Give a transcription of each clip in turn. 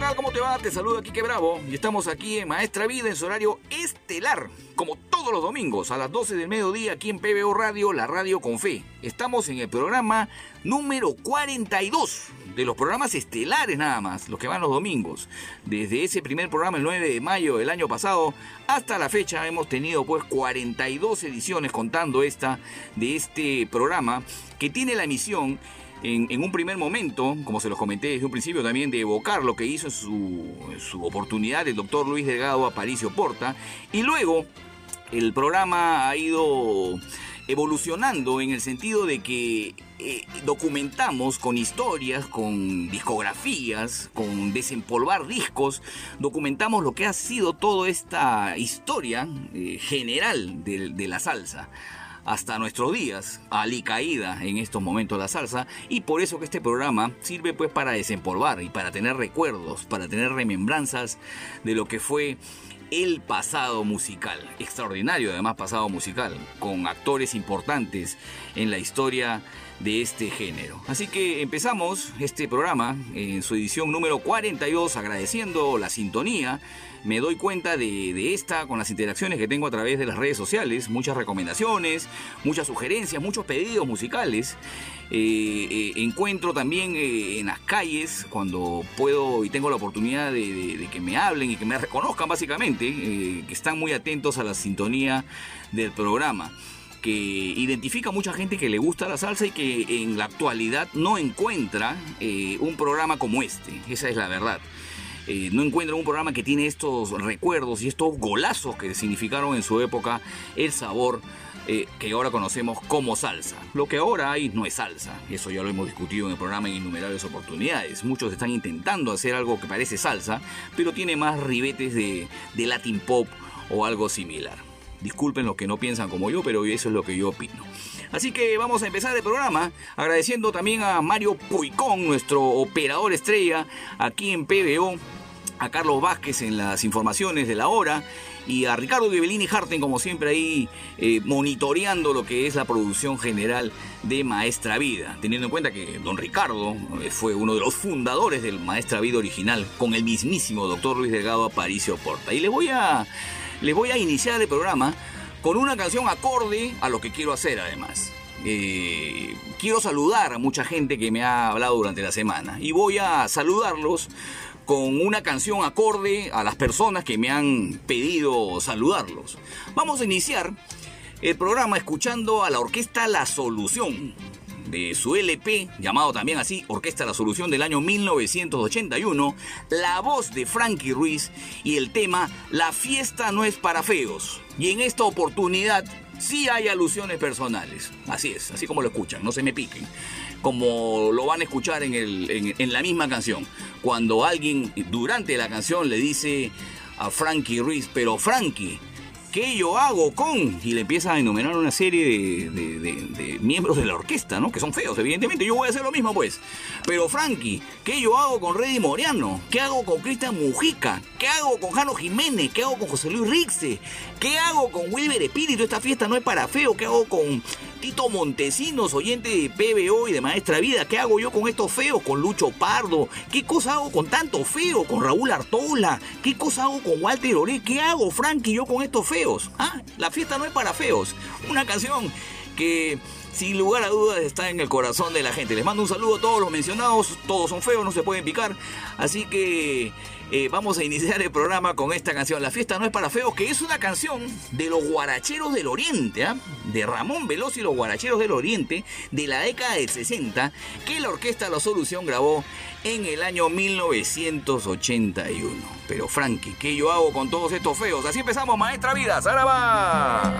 Tal? ¿Cómo te va? Te saluda Kike Bravo y estamos aquí en Maestra Vida en su horario estelar, como todos los domingos a las 12 del mediodía aquí en PBO Radio, la radio con fe. Estamos en el programa número 42 de los programas estelares nada más, los que van los domingos. Desde ese primer programa el 9 de mayo del año pasado hasta la fecha hemos tenido pues 42 ediciones contando esta de este programa que tiene la emisión en, un primer momento, como se los comenté desde un principio también, de evocar lo que hizo en su, oportunidad el doctor Luis Delgado Aparicio Porta, y luego el programa ha ido evolucionando en el sentido de que eh, documentamos con historias, con discografías, con desempolvar discos, documentamos lo que ha sido toda esta historia eh, general de la salsa hasta nuestros días, alicaída en estos momentos la salsa, y por eso que este programa sirve pues para desempolvar y para tener recuerdos, para tener remembranzas de lo que fue el pasado musical, extraordinario además pasado musical, con actores importantes en la historia de este género. Así que empezamos este programa en su edición número 42 agradeciendo la sintonía. Me doy cuenta de, de, esta con las interacciones que tengo a través de las redes sociales, muchas recomendaciones, muchas sugerencias, muchos pedidos musicales. Eh, eh, encuentro también eh, en las calles cuando puedo y tengo la oportunidad de, que me hablen y que me reconozcan básicamente, que están muy atentos a la sintonía del programa que identifica a mucha gente que le gusta la salsa y que en la actualidad no encuentra un programa como este. Esa es la verdad. Eh, no encuentra un programa que tiene estos recuerdos y estos golazos que significaron en su época el sabor eh, que ahora conocemos como salsa. Lo que ahora hay no es salsa, eso ya lo hemos discutido en el programa en innumerables oportunidades. Muchos están intentando hacer algo que parece salsa, pero tiene más ribetes de, de Latin pop o algo similar. Disculpen los que no piensan como yo, pero eso es lo que yo opino. Así que vamos a empezar el programa agradeciendo también a Mario Puicón, nuestro operador estrella aquí en PBO, a Carlos Vázquez en las informaciones de la hora y a Ricardo Ghibellini Harten, como siempre, ahí eh, monitoreando lo que es la producción general de Maestra Vida, teniendo en cuenta que don Ricardo eh, fue uno de los fundadores del Maestra Vida original, con el mismísimo doctor Luis Delgado Aparicio Porta. Y les voy a les voy a iniciar el programa con una canción acorde a lo que quiero hacer además. Eh, quiero saludar a mucha gente que me ha hablado durante la semana y voy a saludarlos con una canción acorde a las personas que me han pedido saludarlos. Vamos a iniciar el programa escuchando a la orquesta La Solución de su LP, llamado también así Orquesta La Solución del año 1981, la voz de Frankie Ruiz y el tema La fiesta no es para feos. Y en esta oportunidad sí hay alusiones personales. Así es, así como lo escuchan, no se me piquen. Como lo van a escuchar en, el, en, en la misma canción. Cuando alguien durante la canción le dice a Frankie Ruiz, pero Frankie, ¿qué yo hago con? Y le empieza a enumerar una serie de, miembros de la orquesta, ¿no? Que son feos, evidentemente. Yo voy a hacer lo mismo, pues. Pero, Frankie, ¿qué yo hago con Reddy Moriano? ¿Qué hago con Cristian Mujica? ¿Qué hago con Jano Jiménez? ¿Qué hago con José Luis Rixe? ¿Qué hago con Wilber Espíritu? Esta fiesta no es para feo. ¿Qué hago con, Tito Montesinos, oyente de PBO y de Maestra Vida, ¿qué hago yo con estos feos? Con Lucho Pardo. ¿Qué cosa hago con tanto feo? Con Raúl Artola. ¿Qué cosa hago con Walter Oré? ¿Qué hago, Frankie, yo con estos feos? Ah, la fiesta no es para feos. Una canción que sin lugar a dudas está en el corazón de la gente. Les mando un saludo a todos los mencionados, todos son feos, no se pueden picar, así que eh, vamos a iniciar el programa con esta canción, La fiesta no es para feos, que es una canción de los guaracheros del oriente, ¿ah? de Ramón Veloz y los guaracheros del oriente, de la década del 60, que la orquesta La Solución grabó en el año 1981. Pero Frankie, ¿qué yo hago con todos estos feos? Así empezamos, maestra vida, ¡Zaraba!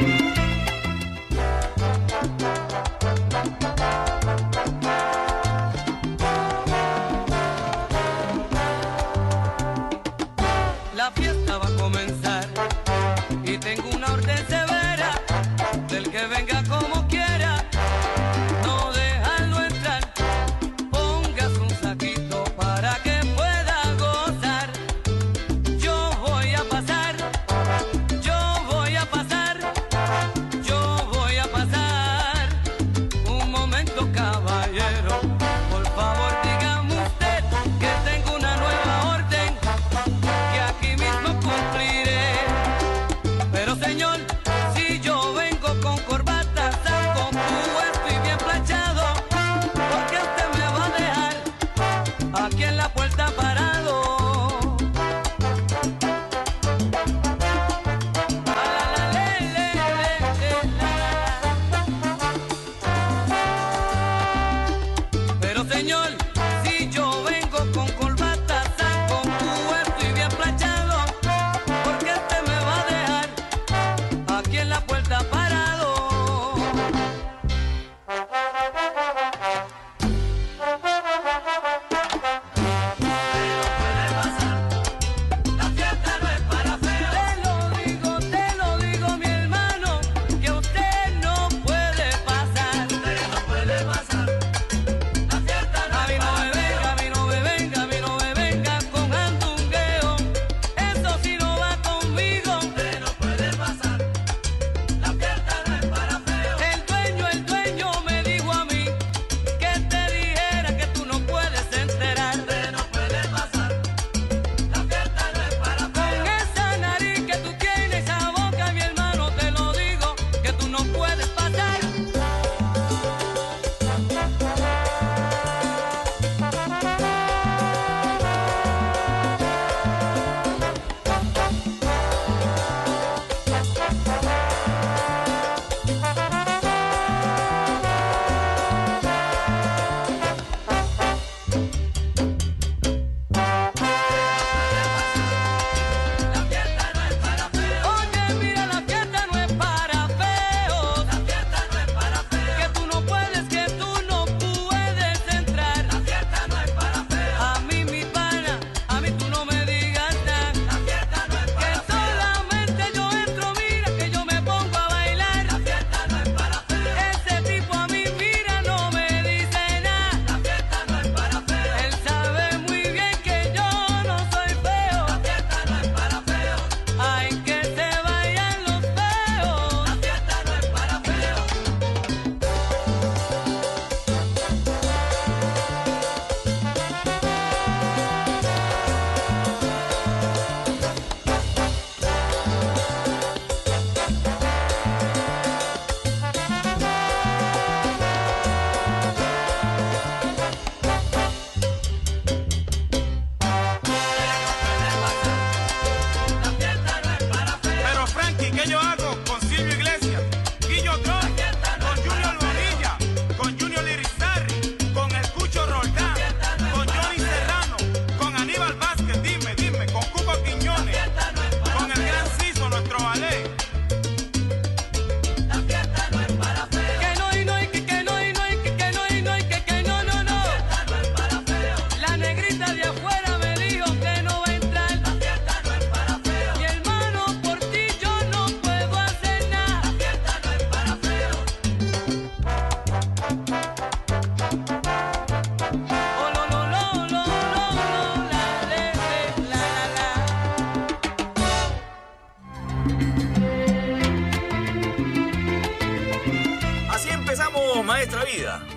La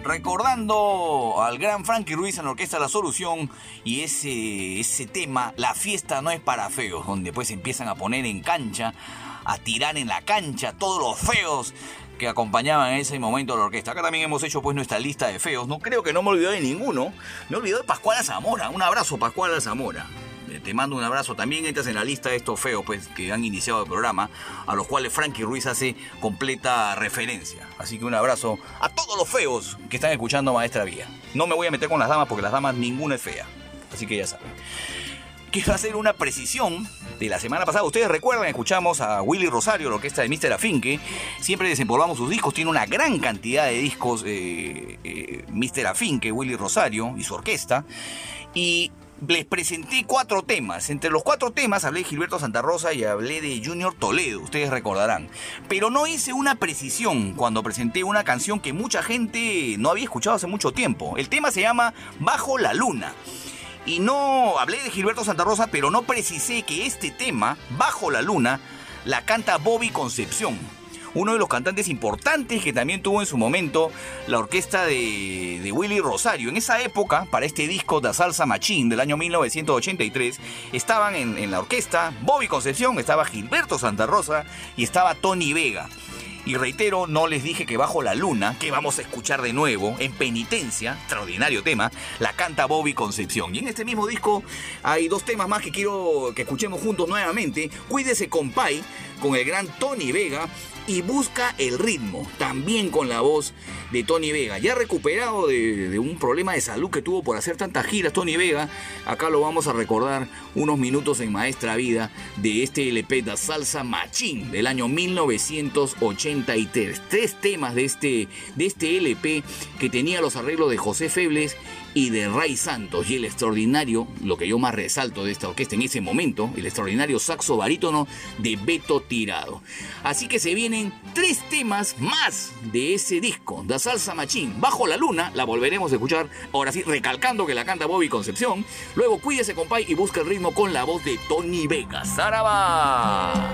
recordando al gran Frankie Ruiz en la Orquesta La Solución y ese, ese tema, La fiesta no es para feos, donde pues empiezan a poner en cancha, a tirar en la cancha todos los feos que acompañaban en ese momento a la orquesta. Acá también hemos hecho pues nuestra lista de feos. No creo que no me olvidé de ninguno. Me olvidé de Pascual Zamora. Un abrazo, Pascual Zamora. Eh, Te mando un abrazo. También entras en la lista de estos feos pues, que han iniciado el programa, a los cuales Frankie Ruiz hace completa referencia. Así que un abrazo a todos los feos que están escuchando Maestra Vía. No me voy a meter con las damas porque las damas ninguna es fea. Así que ya saben. Quiero hacer una precisión de la semana pasada. Ustedes recuerdan, escuchamos a Willy Rosario, la orquesta de Mr. Afinque. Siempre desempolvamos sus discos. Tiene una gran cantidad de discos eh, eh, Mr. Afinque, Willy Rosario y su orquesta. Y les presenté cuatro temas. Entre los cuatro temas hablé de Gilberto Santa Rosa y hablé de Junior Toledo, ustedes recordarán. Pero no hice una precisión cuando presenté una canción que mucha gente no había escuchado hace mucho tiempo. El tema se llama Bajo la Luna. Y no hablé de Gilberto Santa Rosa, pero no precisé que este tema, Bajo la Luna, la canta Bobby Concepción. Uno de los cantantes importantes que también tuvo en su momento la orquesta de, Willy Rosario. En esa época, para este disco de Salsa Machín del año 1983, estaban en, en la orquesta Bobby Concepción, estaba Gilberto Santa Rosa y estaba Tony Vega. Y reitero, no les dije que bajo la luna, que vamos a escuchar de nuevo, en penitencia, extraordinario tema, la canta Bobby Concepción. Y en este mismo disco hay dos temas más que quiero que escuchemos juntos nuevamente. Cuídese compay, con el gran Tony Vega, y busca el ritmo, también con la voz de Tony Vega. Ya recuperado de, un problema de salud que tuvo por hacer tantas giras, Tony Vega, acá lo vamos a recordar unos minutos en Maestra Vida de este LP da Salsa Machín del año 1983. Tres temas de este, de este LP que tenía los arreglos de José Febles y de Ray Santos y el extraordinario, lo que yo más resalto de esta orquesta en ese momento, el extraordinario saxo barítono de Beto Tirado. Así que se vienen tres temas más de ese disco, Da Salsa Machín, Bajo la Luna, la volveremos a escuchar, ahora sí, recalcando que la canta Bobby Concepción, luego cuídese compay y busca el ritmo con la voz de Tony Vega. ¡Zaraba!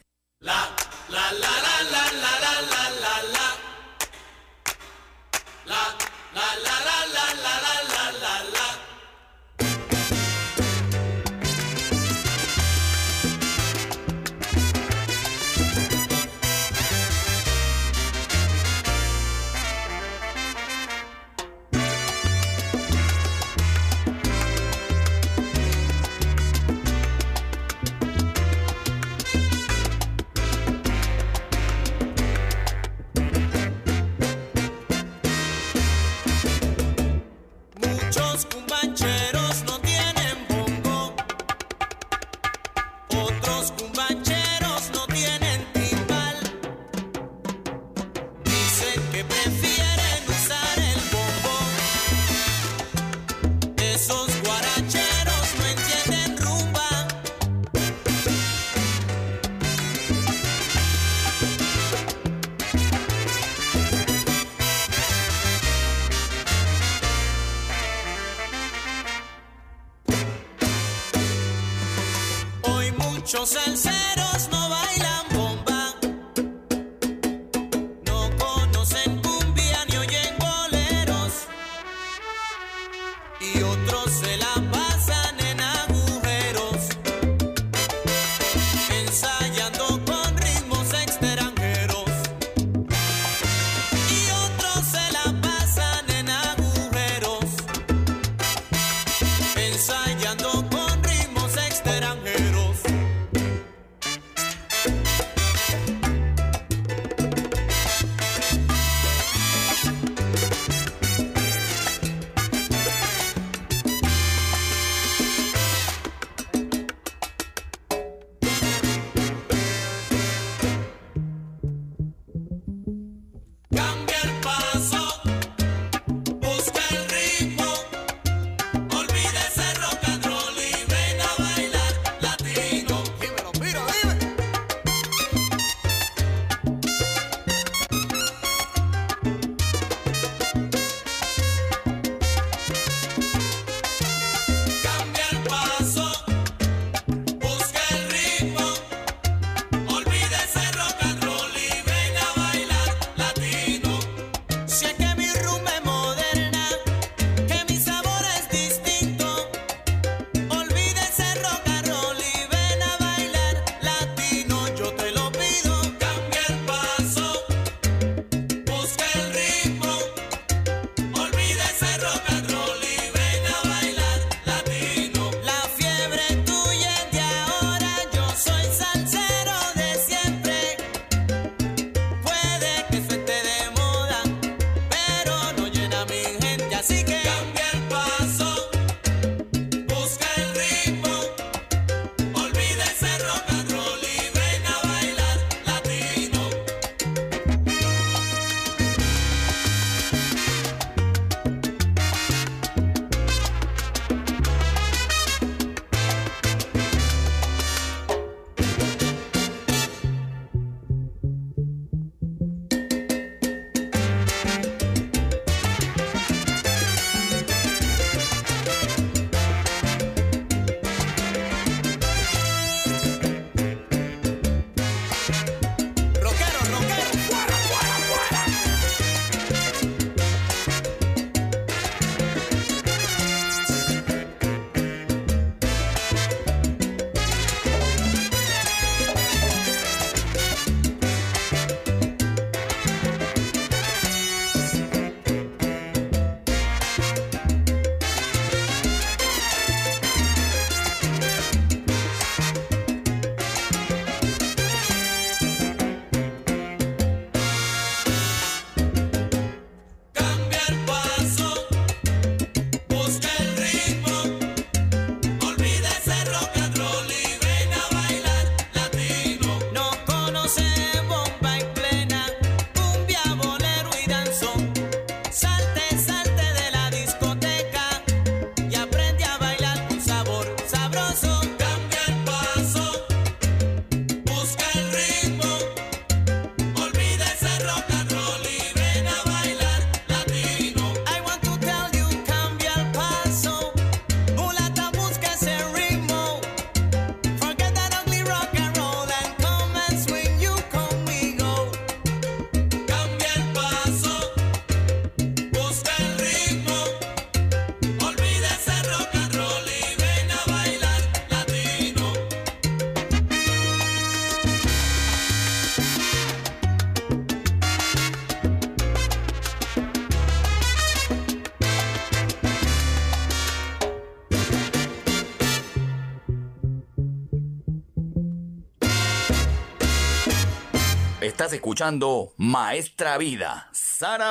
Estás escuchando Maestra Vida, Saraba.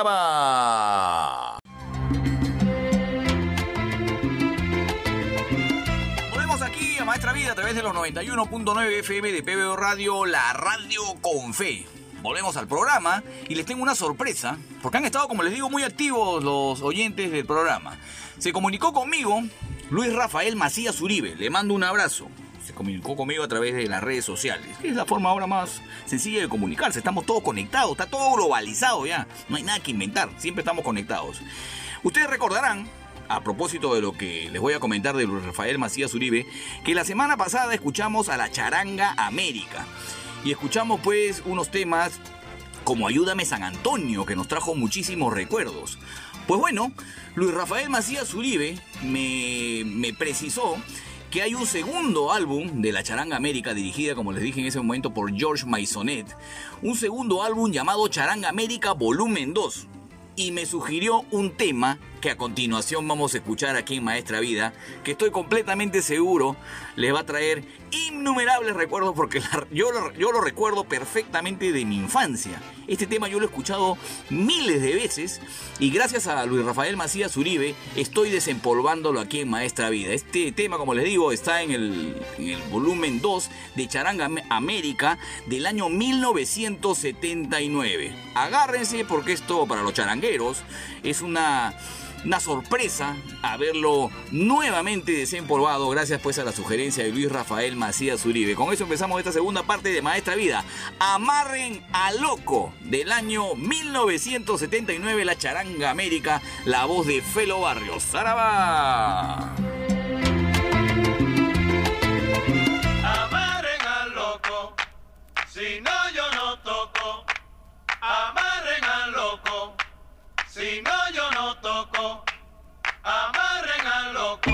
Volvemos aquí a Maestra Vida a través de los 91.9 FM de PBO Radio, la radio con fe. Volvemos al programa y les tengo una sorpresa, porque han estado, como les digo, muy activos los oyentes del programa. Se comunicó conmigo Luis Rafael Macías Uribe, le mando un abrazo. Se comunicó conmigo a través de las redes sociales, que es la forma ahora más sencilla de comunicarse. Estamos todos conectados, está todo globalizado ya. No hay nada que inventar, siempre estamos conectados. Ustedes recordarán, a propósito de lo que les voy a comentar de Luis Rafael Macías Uribe, que la semana pasada escuchamos a la Charanga América. Y escuchamos pues unos temas como Ayúdame San Antonio, que nos trajo muchísimos recuerdos. Pues bueno, Luis Rafael Macías Uribe me, me precisó que hay un segundo álbum de la Charanga América dirigida, como les dije en ese momento, por George Maisonet. Un segundo álbum llamado Charanga América Volumen 2. Y me sugirió un tema que a continuación vamos a escuchar aquí en Maestra Vida, que estoy completamente seguro les va a traer innumerables recuerdos porque yo, lo, yo lo recuerdo perfectamente de mi infancia. Este tema yo lo he escuchado miles de veces y gracias a Luis Rafael Macías Uribe estoy desempolvándolo aquí en Maestra Vida. Este tema, como les digo, está en el, en el volumen 2 de Charanga Am- América del año 1979. Agárrense porque esto para los charangueros es una una sorpresa haberlo nuevamente desempolvado gracias pues a la sugerencia de Luis Rafael Macías Uribe. Con eso empezamos esta segunda parte de Maestra Vida. Amarren a Loco del año 1979 la Charanga América, la voz de Felo Barrios. ¡Zaraba! Amarren al loco, si no yo no toco. Amarren al loco, si no yo no toco. Amarren al loco,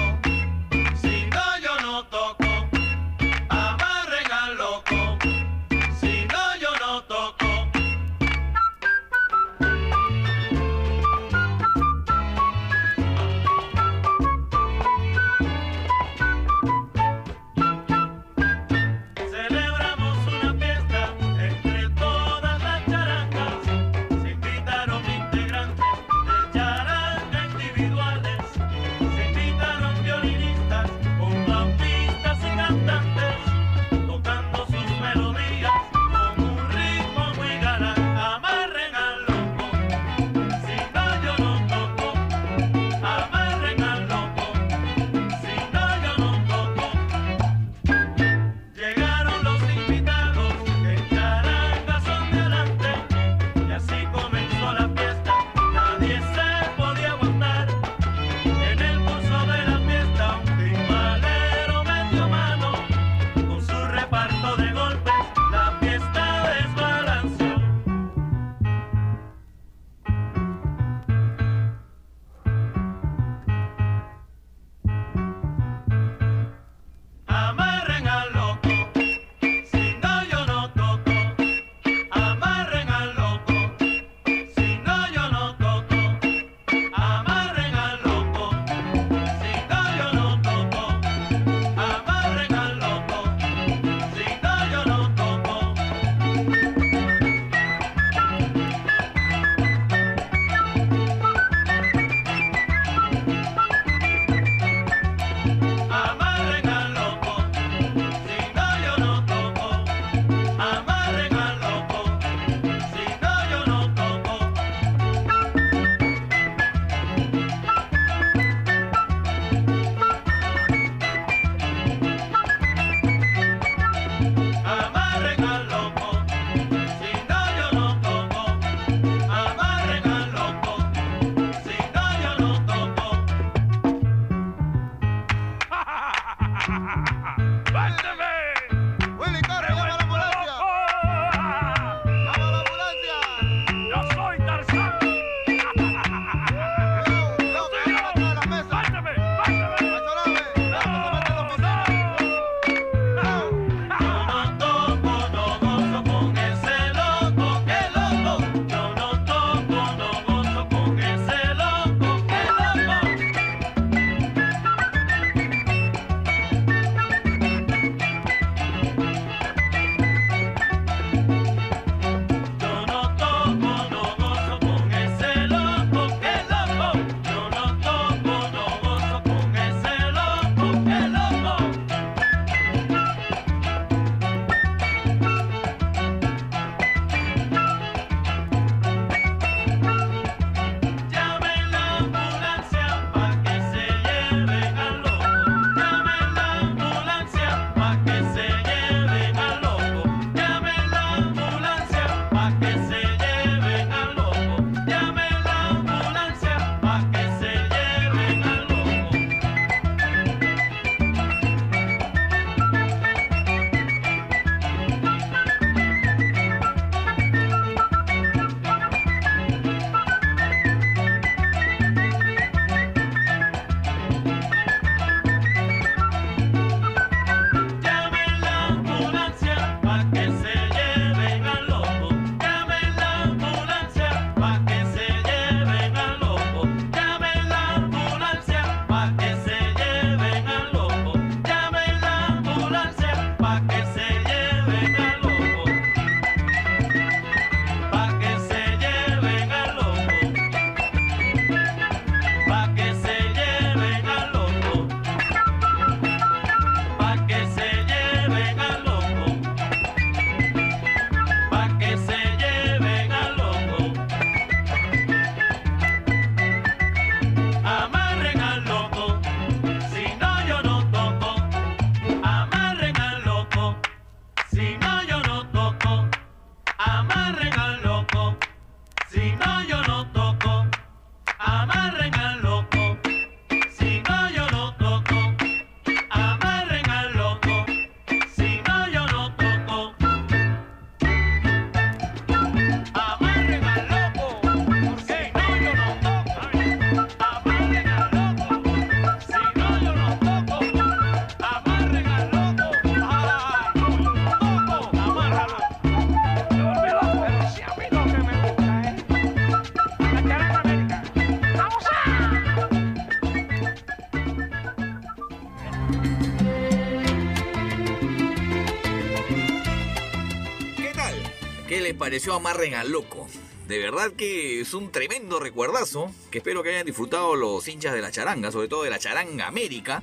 pareció Amarren al Loco? De verdad que es un tremendo recuerdazo que espero que hayan disfrutado los hinchas de la charanga, sobre todo de la charanga América.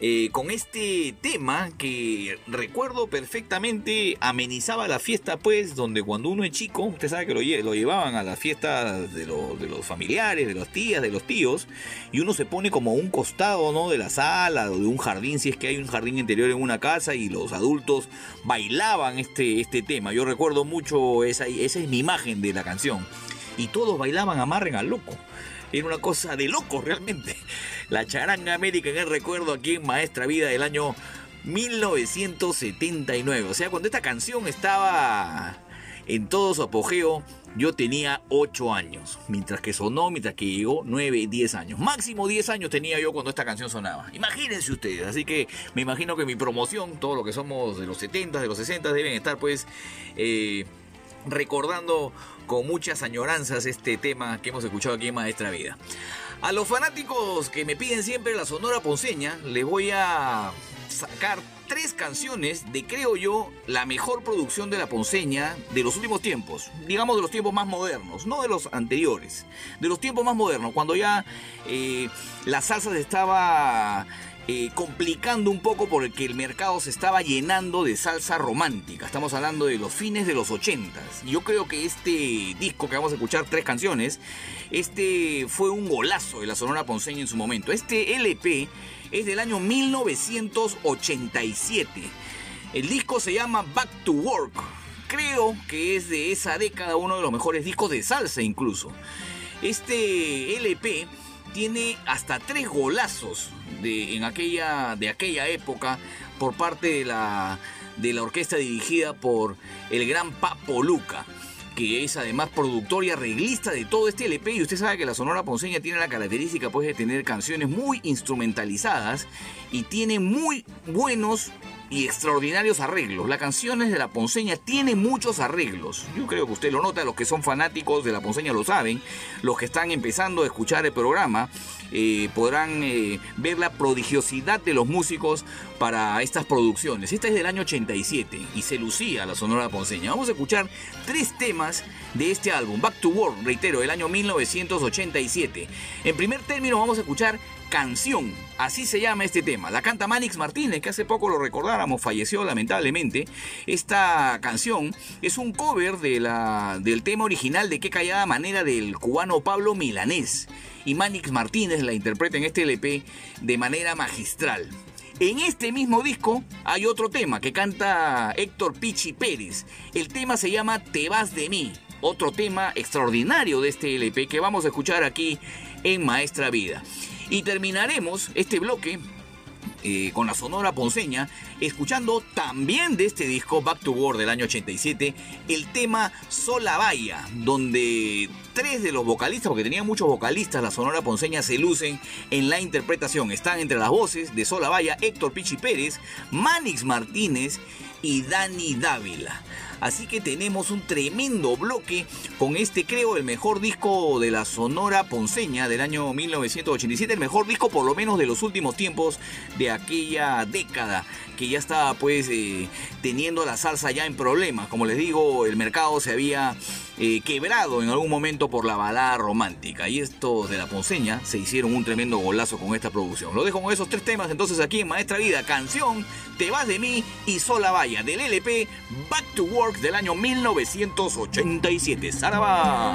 Eh, con este tema que recuerdo perfectamente amenizaba la fiesta pues donde cuando uno es chico usted sabe que lo, lo llevaban a las fiestas de, lo- de los familiares de las tías de los tíos y uno se pone como a un costado no de la sala o de un jardín si es que hay un jardín interior en una casa y los adultos bailaban este, este tema yo recuerdo mucho esa, esa es mi imagen de la canción y todos bailaban amarren al loco era una cosa de loco realmente. La charanga América en el recuerdo aquí en Maestra Vida del año 1979. O sea, cuando esta canción estaba en todo su apogeo, yo tenía 8 años. Mientras que sonó, mientras que llegó 9, 10 años. Máximo 10 años tenía yo cuando esta canción sonaba. Imagínense ustedes. Así que me imagino que mi promoción, todo lo que somos de los 70, de los 60, deben estar pues... eh, recordando con muchas añoranzas este tema que hemos escuchado aquí en Maestra Vida. A los fanáticos que me piden siempre la Sonora Ponceña, les voy a sacar tres canciones de, creo yo, la mejor producción de la Ponceña de los últimos tiempos. Digamos de los tiempos más modernos, no de los anteriores. De los tiempos más modernos, cuando ya eh, la salsa se estaba eh, complicando un poco porque el mercado se estaba llenando de salsa romántica. Estamos hablando de los fines de los 80. Yo creo que este disco que vamos a escuchar, tres canciones, este fue un golazo de la Sonora Ponceña en su momento. Este LP es del año 1987. El disco se llama Back to Work. Creo que es de esa década uno de los mejores discos de salsa incluso. Este LP tiene hasta tres golazos de, en aquella, de aquella época por parte de la, de la orquesta dirigida por el gran Papo Luca que es además productor y arreglista de todo este LP y usted sabe que la Sonora Ponceña tiene la característica pues de tener canciones muy instrumentalizadas y tiene muy buenos extraordinarios arreglos. Las canciones de la Ponceña tienen muchos arreglos. Yo creo que usted lo nota, los que son fanáticos de la Ponceña lo saben. Los que están empezando a escuchar el programa eh, podrán eh, ver la prodigiosidad de los músicos para estas producciones. Esta es del año 87 y se lucía la Sonora Ponceña. Vamos a escuchar tres temas de este álbum, Back to Work, reitero, del año 1987. En primer término vamos a escuchar Canción, así se llama este tema. La canta Manix Martínez, que hace poco lo recordáramos, falleció lamentablemente. Esta canción es un cover de la, del tema original de Qué callada manera del cubano Pablo Milanés. Y Manix Martínez la interpreta en este LP de manera magistral. En este mismo disco hay otro tema que canta Héctor Pichi Pérez. El tema se llama Te vas de mí. Otro tema extraordinario de este LP que vamos a escuchar aquí en Maestra Vida. Y terminaremos este bloque eh, con la Sonora Ponceña, escuchando también de este disco Back to War del año 87, el tema Sola Vaya, donde tres de los vocalistas, porque tenía muchos vocalistas, la Sonora Ponceña se lucen en la interpretación. Están entre las voces de Sola Vaya, Héctor Pichi Pérez, Manix Martínez y Dani Dávila. Así que tenemos un tremendo bloque con este, creo, el mejor disco de la Sonora Ponceña del año 1987, el mejor disco por lo menos de los últimos tiempos de aquella década que ya estaba pues eh, teniendo la salsa ya en problemas. Como les digo, el mercado se había eh, quebrado en algún momento por la balada romántica y estos de la Ponceña se hicieron un tremendo golazo con esta producción. Lo dejo con esos tres temas entonces aquí en Maestra Vida, canción, Te vas de mí y Sola Vaya del LP Back to Work del año 1987. ¡Saraba!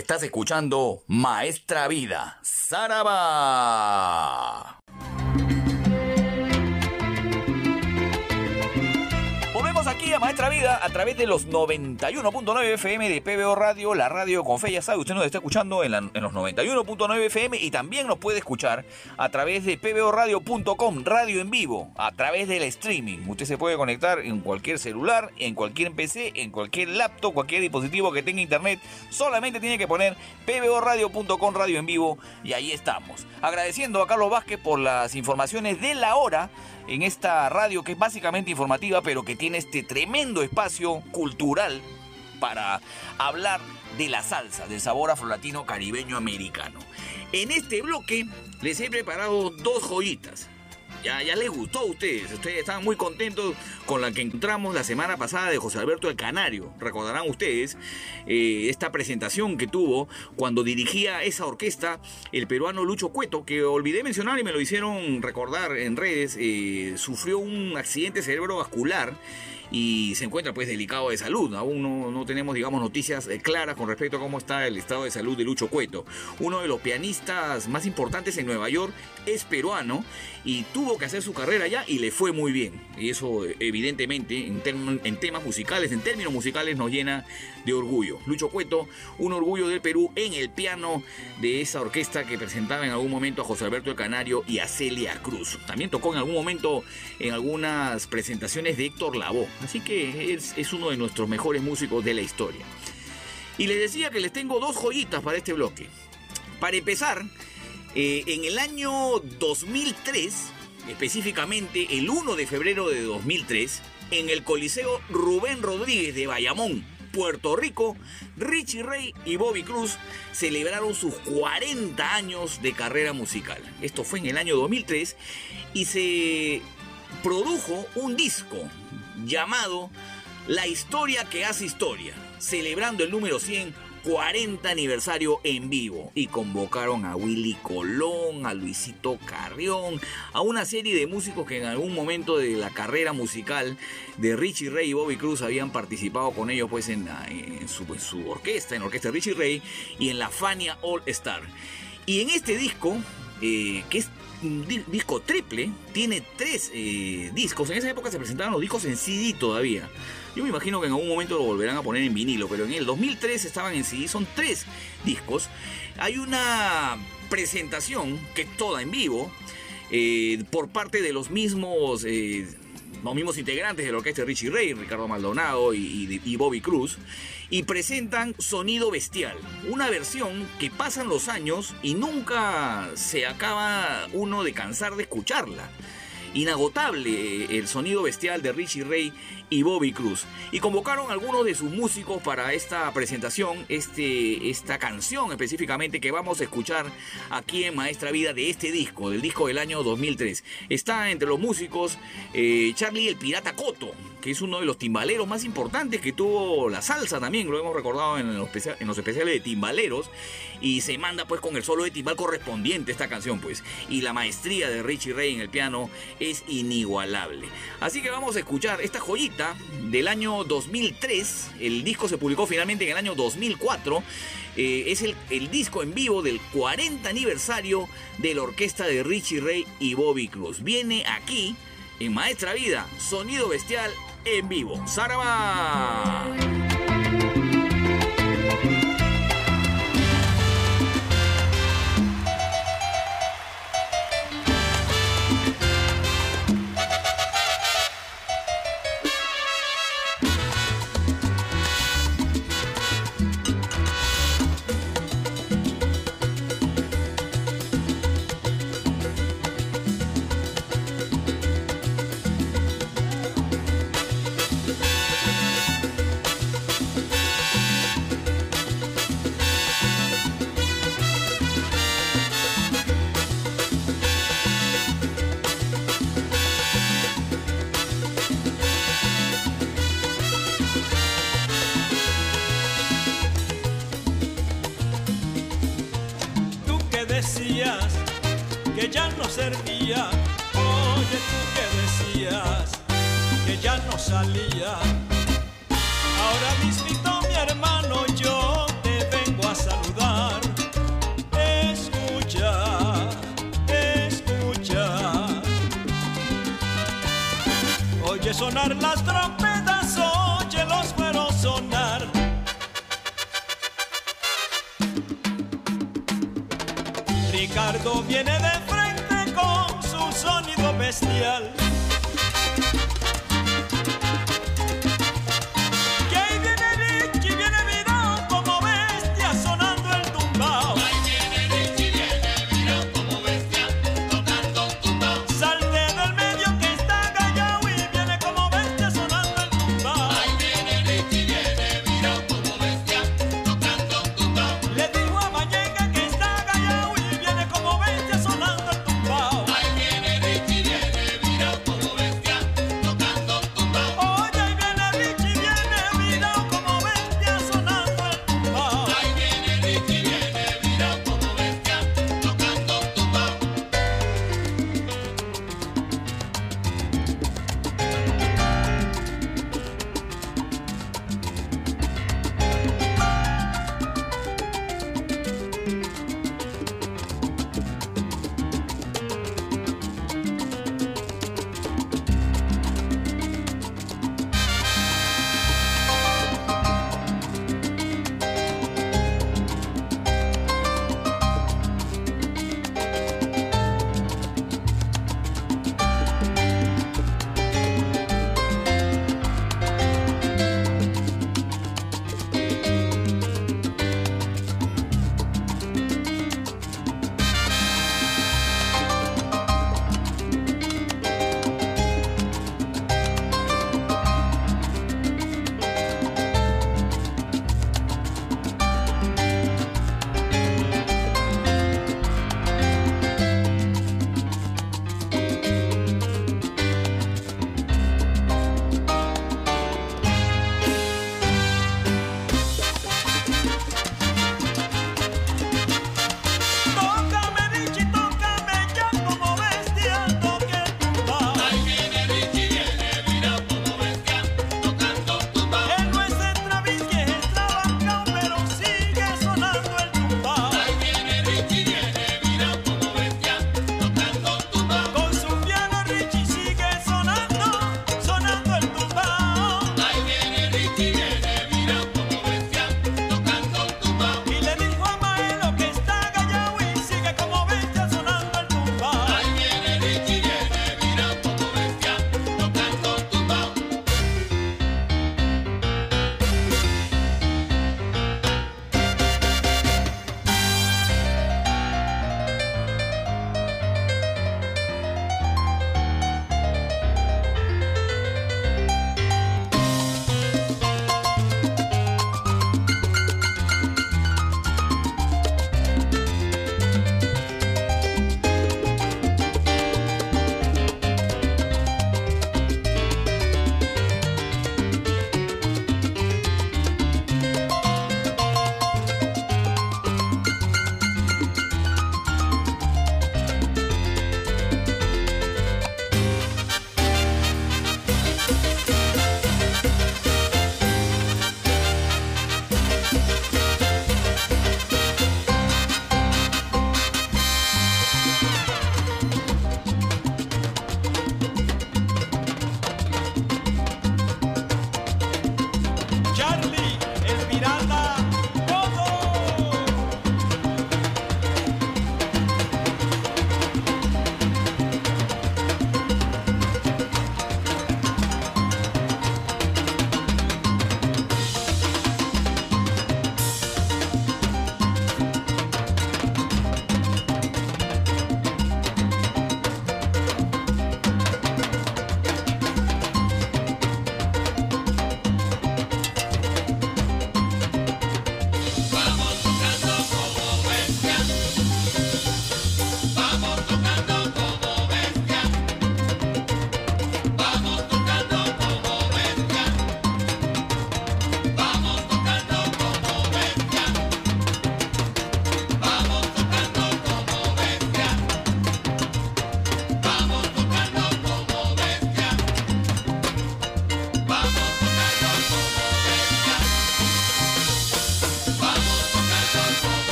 Estás escuchando Maestra Vida, Saraba. Maestra Vida a través de los 91.9 FM de PBO Radio, la radio con fe. Ya sabe, usted nos está escuchando en, la- en los 91.9 FM y también nos puede escuchar a través de pboradio.com, radio en vivo, a través del streaming. Usted se puede conectar en cualquier celular, en cualquier PC, en cualquier laptop, cualquier dispositivo que tenga internet. Solamente tiene que poner pboradio.com, radio en vivo y ahí estamos. Agradeciendo a Carlos Vázquez por las informaciones de la hora en esta radio que es básicamente informativa, pero que tiene este tremendo espacio cultural para hablar de la salsa, del sabor afrolatino caribeño americano. En este bloque les he preparado dos joyitas. Ya, ya les gustó a ustedes, ustedes estaban muy contentos con la que encontramos la semana pasada de José Alberto el Canario. Recordarán ustedes eh, esta presentación que tuvo cuando dirigía esa orquesta el peruano Lucho Cueto, que olvidé mencionar y me lo hicieron recordar en redes, eh, sufrió un accidente cerebrovascular y se encuentra pues delicado de salud. Aún no, no tenemos, digamos, noticias eh, claras con respecto a cómo está el estado de salud de Lucho Cueto. Uno de los pianistas más importantes en Nueva York es peruano y tuvo que hacer su carrera allá y le fue muy bien. Y eso eh, evidentemente en, en temas musicales, en términos musicales nos llena de orgullo. Lucho Cueto, un orgullo del Perú en el piano de esa orquesta que presentaba en algún momento a José Alberto el Canario y a Celia Cruz. También tocó en algún momento en algunas presentaciones de Héctor Lavoe. Así que es, es uno de nuestros mejores músicos de la historia. Y les decía que les tengo dos joyitas para este bloque. Para empezar, eh, en el año 2003, específicamente el 1 de febrero de 2003, en el Coliseo Rubén Rodríguez de Bayamón, Puerto Rico, Richie Ray y Bobby Cruz celebraron sus 40 años de carrera musical. Esto fue en el año 2003 y se produjo un disco llamado La historia que hace historia, celebrando el número 100 40 aniversario en vivo y convocaron a Willy Colón, a Luisito Carrión, a una serie de músicos que en algún momento de la carrera musical de Richie Ray y Bobby Cruz habían participado con ellos pues en, su, orquesta, en la orquesta de Richie Ray y en la Fania All Star. Y en este disco, eh, que es un di- disco triple, tiene tres eh, discos. En esa época se presentaban los discos en CD todavía. Yo me imagino que en algún momento lo volverán a poner en vinilo, pero en el 2003 estaban en CD, son tres discos. Hay una presentación que es toda en vivo eh, por parte de los mismos... eh, los mismos integrantes de la orquesta de Richie Ray, Ricardo Maldonado y, y- y Bobby Cruz, y presentan Sonido Bestial, una versión que pasan los años y nunca se acaba uno de cansar de escucharla. Inagotable eh, el sonido bestial de Richie Ray y Bobby Cruz. Y convocaron a algunos de sus músicos para esta presentación, este, esta canción específicamente que vamos a escuchar aquí en Maestra Vida de este disco, del disco del año 2003. Está entre los músicos eh, Charlie el Pirata Coto, que es uno de los timbaleros más importantes que tuvo la salsa también, lo hemos recordado en los, en los especiales de timbaleros, y se manda pues con el solo de timbal correspondiente esta canción pues, y la maestría de Richie Ray en el piano es inigualable. Así que vamos a escuchar esta joyita del año 2003, el disco se publicó finalmente en el año 2004, eh, es el, el disco en vivo del 40 aniversario de la orquesta de Richie Ray y Bobby Cruz. Viene aquí en Maestra Vida, sonido bestial en vivo. ¡Saraba!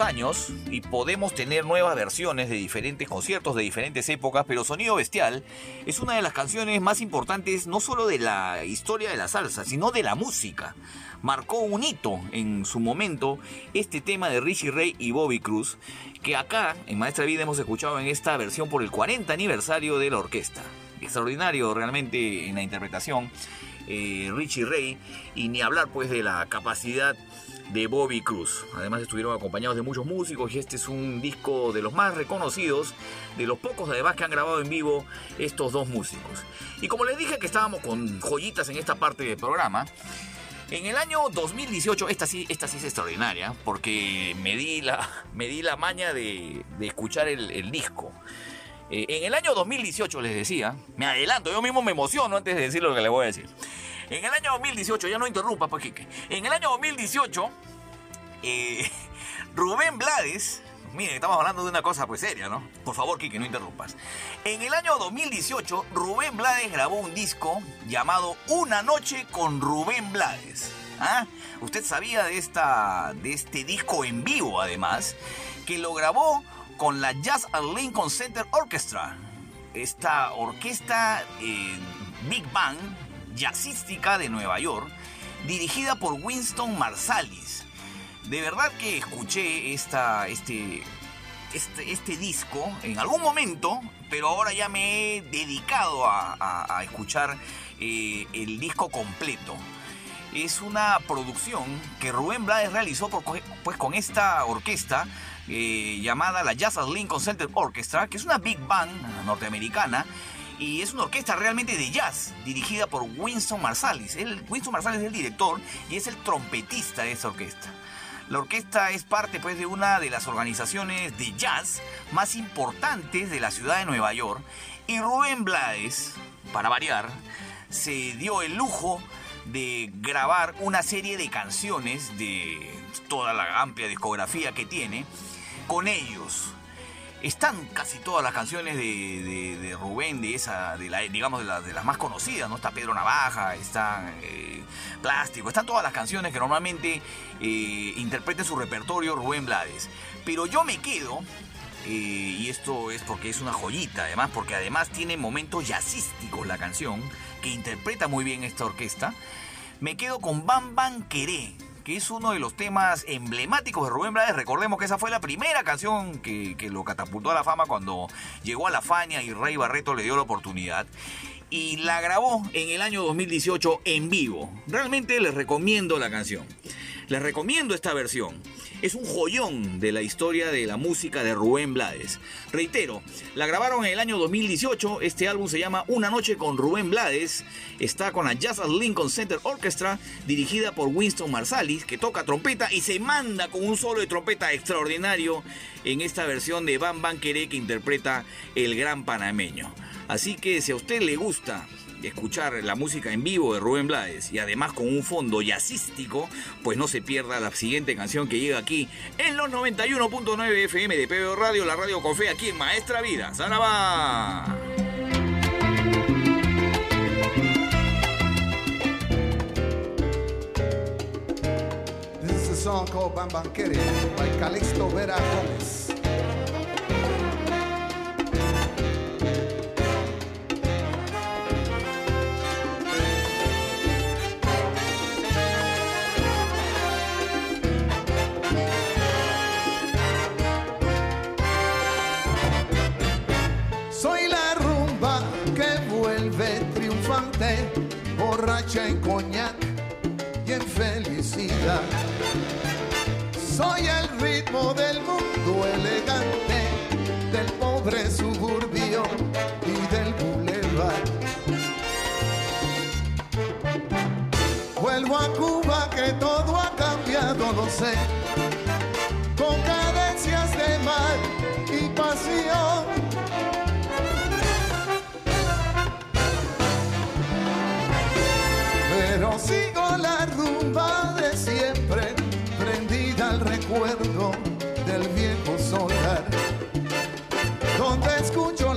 Años y podemos tener nuevas versiones de diferentes conciertos de diferentes épocas, pero Sonido Bestial es una de las canciones más importantes no solo de la historia de la salsa, sino de la música. Marcó un hito en su momento este tema de Richie Ray y Bobby Cruz, que acá en Maestra Vida hemos escuchado en esta versión por el 40 aniversario de la orquesta. Extraordinario realmente en la interpretación eh, Richie Ray y ni hablar pues de la capacidad de Bobby Cruz. Además estuvieron acompañados de muchos músicos y este es un disco de los más reconocidos, de los pocos además que han grabado en vivo estos dos músicos. Y como les dije que estábamos con joyitas en esta parte del programa, en el año 2018, esta sí, esta sí es extraordinaria, porque me di la, me di la maña de, de escuchar el, disco. Eh, en el año 2018, les decía, me adelanto, yo mismo me emociono antes de decir lo que les voy a decir. En el año 2018, ya no interrumpa, pues, Quique. En el año 2018, eh, Rubén Blades, miren, estamos hablando de una cosa pues seria, ¿no? Por favor, Quique, no interrumpas. En el año 2018, Rubén Blades grabó un disco llamado Una Noche con Rubén Blades. ¿Ah? Usted sabía de, esta, de este disco en vivo, además, que lo grabó con la Jazz at Lincoln Center Orchestra. Esta orquesta eh, Big Bang jazzística de Nueva York, dirigida por Winston Marsalis. De verdad que escuché esta, este, este, este disco en algún momento, pero ahora ya me he dedicado a, a- escuchar eh, el disco completo. Es una producción que Rubén Blades realizó pues, con esta orquesta eh, llamada la Jazz at Lincoln Center Orchestra, que es una big band norteamericana y es una orquesta realmente de jazz dirigida por Winston Marsalis. Él- Winston Marsalis es el director y es el trompetista de esta orquesta. La orquesta es parte pues, de una de las organizaciones de jazz más importantes de la ciudad de Nueva York y Rubén Blades, para variar, se dio el lujo de grabar una serie de canciones de toda la amplia discografía que tiene con ellos. Están casi todas las canciones de, Rubén, de esa, de la, digamos, de, de las más conocidas, ¿no? Está Pedro Navaja, está eh, Plástico, están todas las canciones que normalmente eh, interpreta su repertorio Rubén Blades. Pero yo me quedo, eh, y esto es porque es una joyita, además, porque además tiene momentos jazzísticos la canción, que interpreta muy bien esta orquesta. Me quedo con Bam Bam Queré, que es uno de los temas emblemáticos de Rubén Blades. Recordemos que esa fue la primera canción que, que lo catapultó a la fama cuando llegó a la Fania y Rey Barreto le dio la oportunidad. Y la grabó en el año 2018 en vivo. Realmente les recomiendo la canción. Les recomiendo esta versión. Es un joyón de la historia de la música de Rubén Blades. Reitero, la grabaron en el año 2018. Este álbum se llama Una Noche con Rubén Blades. Está con la Jazz at Lincoln Center Orchestra, dirigida por Winston Marsalis, que toca trompeta y se manda con un solo de trompeta extraordinario en esta versión de Bam Bam Queré que interpreta el gran panameño. Así que si a usted le gusta escuchar la música en vivo de Rubén Blades y además con un fondo jazzístico, pues no se pierda la siguiente canción que llega aquí en los 91.9 FM de PBO Radio, la radio con fe aquí en Maestra Vida. ¡Saraba! This is a song called Bambanquere by Calixto Vera Gomez.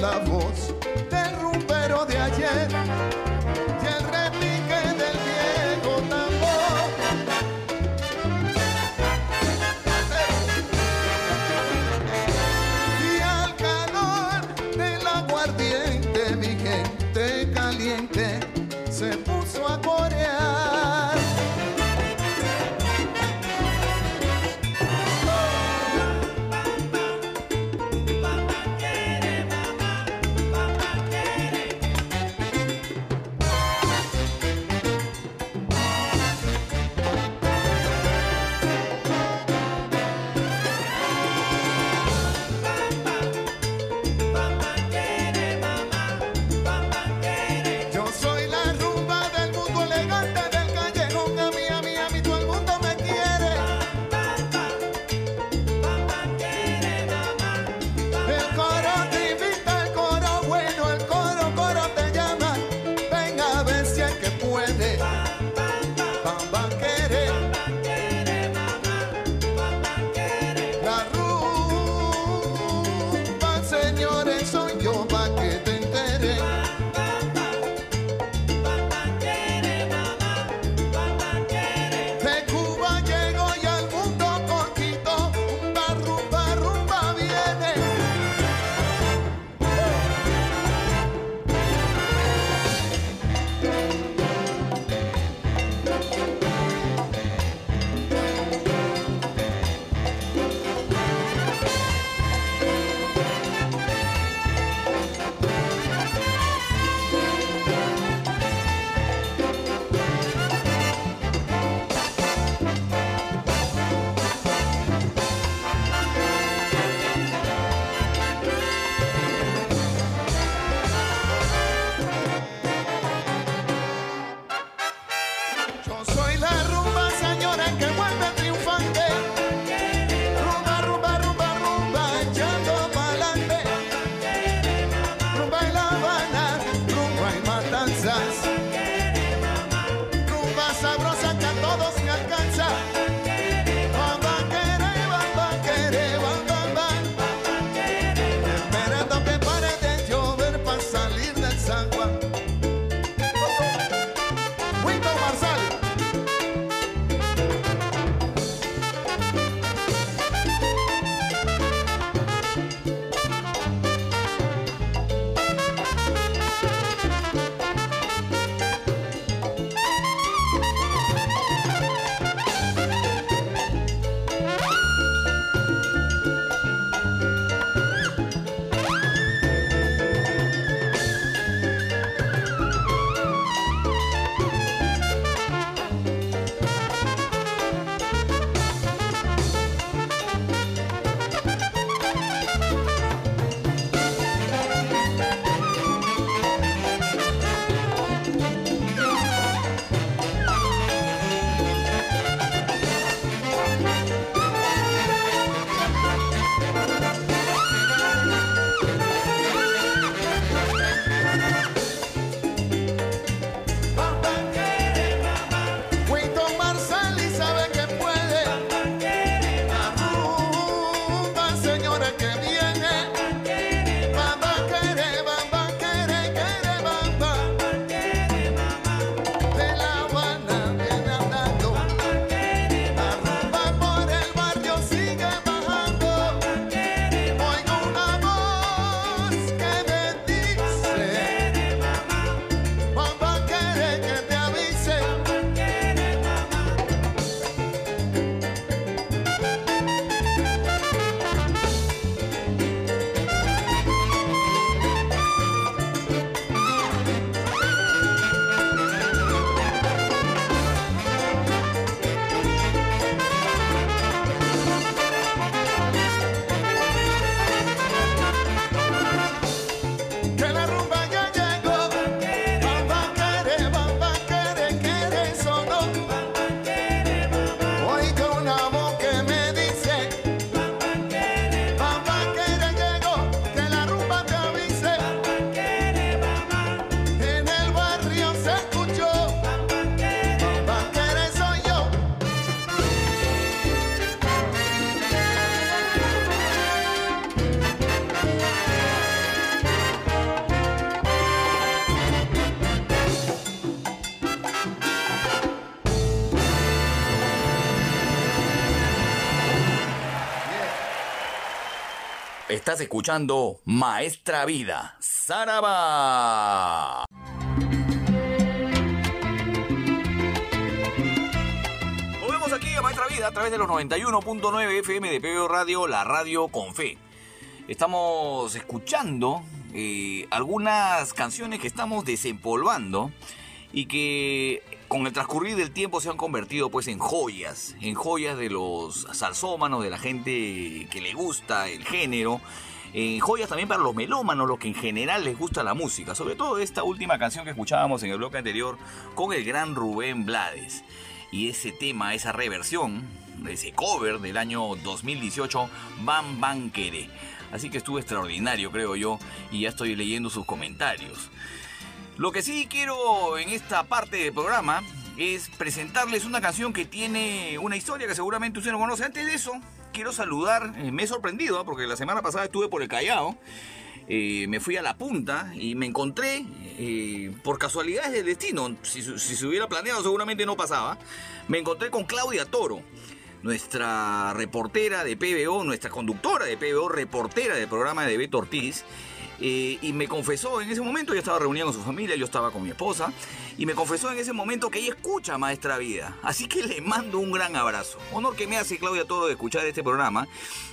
La voz del rumbero de ayer Estás escuchando Maestra Vida, Saraba. Volvemos aquí a Maestra Vida a través de los 91.9 FM de PBO Radio, la radio con fe. Estamos escuchando eh, algunas canciones que estamos desempolvando y que con el transcurrir del tiempo se han convertido pues en joyas, en joyas de los salsómanos, de la gente que le gusta el género, en joyas también para los melómanos, los que en general les gusta la música, sobre todo esta última canción que escuchábamos en el bloque anterior con el gran Rubén Blades. Y ese tema, esa reversión, ese cover del año 2018, Bam Bam Quere. Así que estuvo extraordinario, creo yo, y ya estoy leyendo sus comentarios. Lo que sí quiero en esta parte del programa es presentarles una canción que tiene una historia que seguramente usted no conoce. Antes de eso, quiero saludar, eh, me he sorprendido ¿eh? porque la semana pasada estuve por el Callao, eh, me fui a la punta y me encontré, eh, por casualidades del destino, si, si se hubiera planeado seguramente no pasaba, me encontré con Claudia Toro nuestra reportera de PBO, nuestra conductora de PBO, reportera del programa de Beto Ortiz, y me confesó en ese momento, yo estaba reunida con su familia, yo estaba con mi esposa, y me confesó en ese momento que ella escucha Maestra Vida. Así que le mando un gran abrazo. Honor que me hace Claudia Toro de escuchar este programa.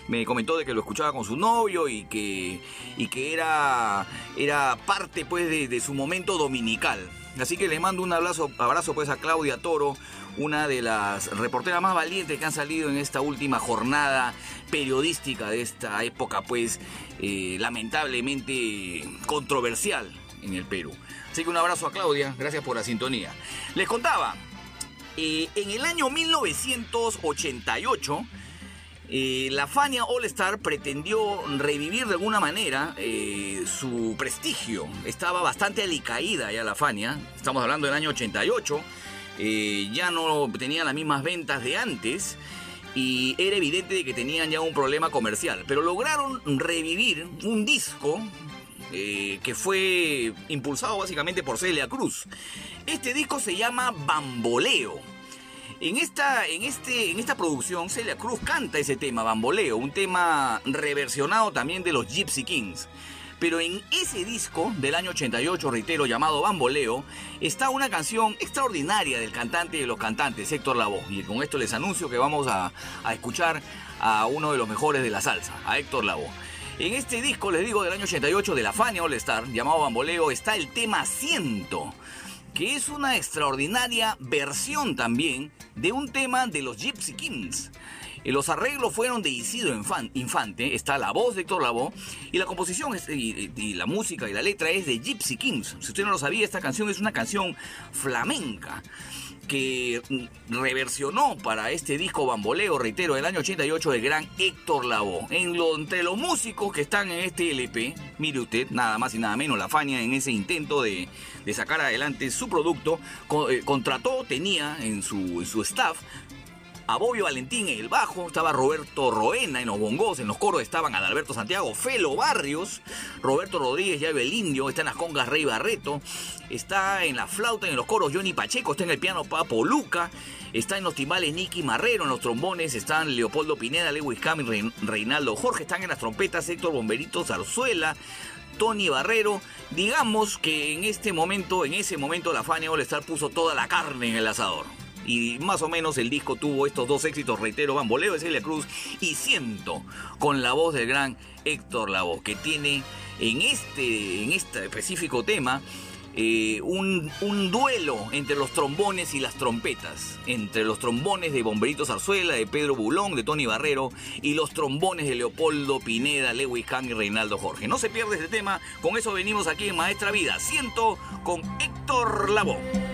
Me comentó de que lo escuchaba con su novio y que, y que era, era parte pues de, de su momento dominical. Así que le mando un abrazo, abrazo pues a Claudia Toro, una de las reporteras más valientes que han salido en esta última jornada periodística de esta época, pues eh, lamentablemente controversial en el Perú. Así que un abrazo a Claudia, gracias por la sintonía. Les contaba, eh, en el año 1988, eh, la Fania All Star pretendió revivir de alguna manera su prestigio. Estaba bastante alicaída ya la Fania. Estamos hablando del año 88. Eh, ya no tenía las mismas ventas de antes. Y era evidente de que tenían ya un problema comercial. Pero lograron revivir un disco eh, que fue impulsado básicamente por Celia Cruz. Este disco se llama Bamboleo. En esta, en, este, en esta producción, Celia Cruz canta ese tema, Bamboleo, un tema reversionado también de los Gypsy Kings. Pero en ese disco del año 88, reitero, llamado Bamboleo, está una canción extraordinaria del cantante de los cantantes, Héctor Lavoe. Y con esto les anuncio que vamos a, escuchar a uno de los mejores de la salsa, a Héctor Lavoe. En este disco, les digo, del año 88 de la Fania All Star, llamado Bamboleo, está el tema Ciento que es una extraordinaria versión también de un tema de los Gypsy Kings. Eh, Los arreglos fueron de Isidro Infan- Infante, está la voz de Héctor Lavoe y la composición y, la música y la letra es de Gypsy Kings. Si usted no lo sabía, esta canción es una canción flamenca que mm, reversionó para este disco bamboleo, reitero, del año 88 del gran Héctor Lavoe. En lo, entre los músicos que están en este LP, mire usted, nada más y nada menos, la Fania en ese intento de, de sacar adelante su producto, co- eh, contrató, tenía en su, en su staff a Valentín en el bajo, estaba Roberto Roena en los bongos, en los coros estaban Adalberto Santiago, Felo Barrios, Roberto Rodríguez, Llave el Indio, está en las congas Rey Barreto, está en la flauta, en los coros Johnny Pacheco, está en el piano Papo Luca, está en los timbales Nicky Marrero, en los trombones están Leopoldo Pineda, Lewis Cam y Rein- Reinaldo Jorge, están en las trompetas Héctor Bomberito Zarzuela, Tony Barrero. Digamos que en este momento, en ese momento, la Fania All Star puso toda la carne en el asador. Y más o menos el disco tuvo estos dos éxitos, reitero, Bamboleo de Celia Cruz y Siento, con la voz del gran Héctor Lavoe, que tiene en este, en este específico tema eh, un, duelo entre los trombones y las trompetas, entre los trombones de Bomberito Zarzuela, de Pedro Bulón, de Tony Barrero y los trombones de Leopoldo Pineda, Lewis Khan y Reinaldo Jorge. No se pierde este tema, con eso venimos aquí en Maestra Vida, siento con Héctor Lavoe.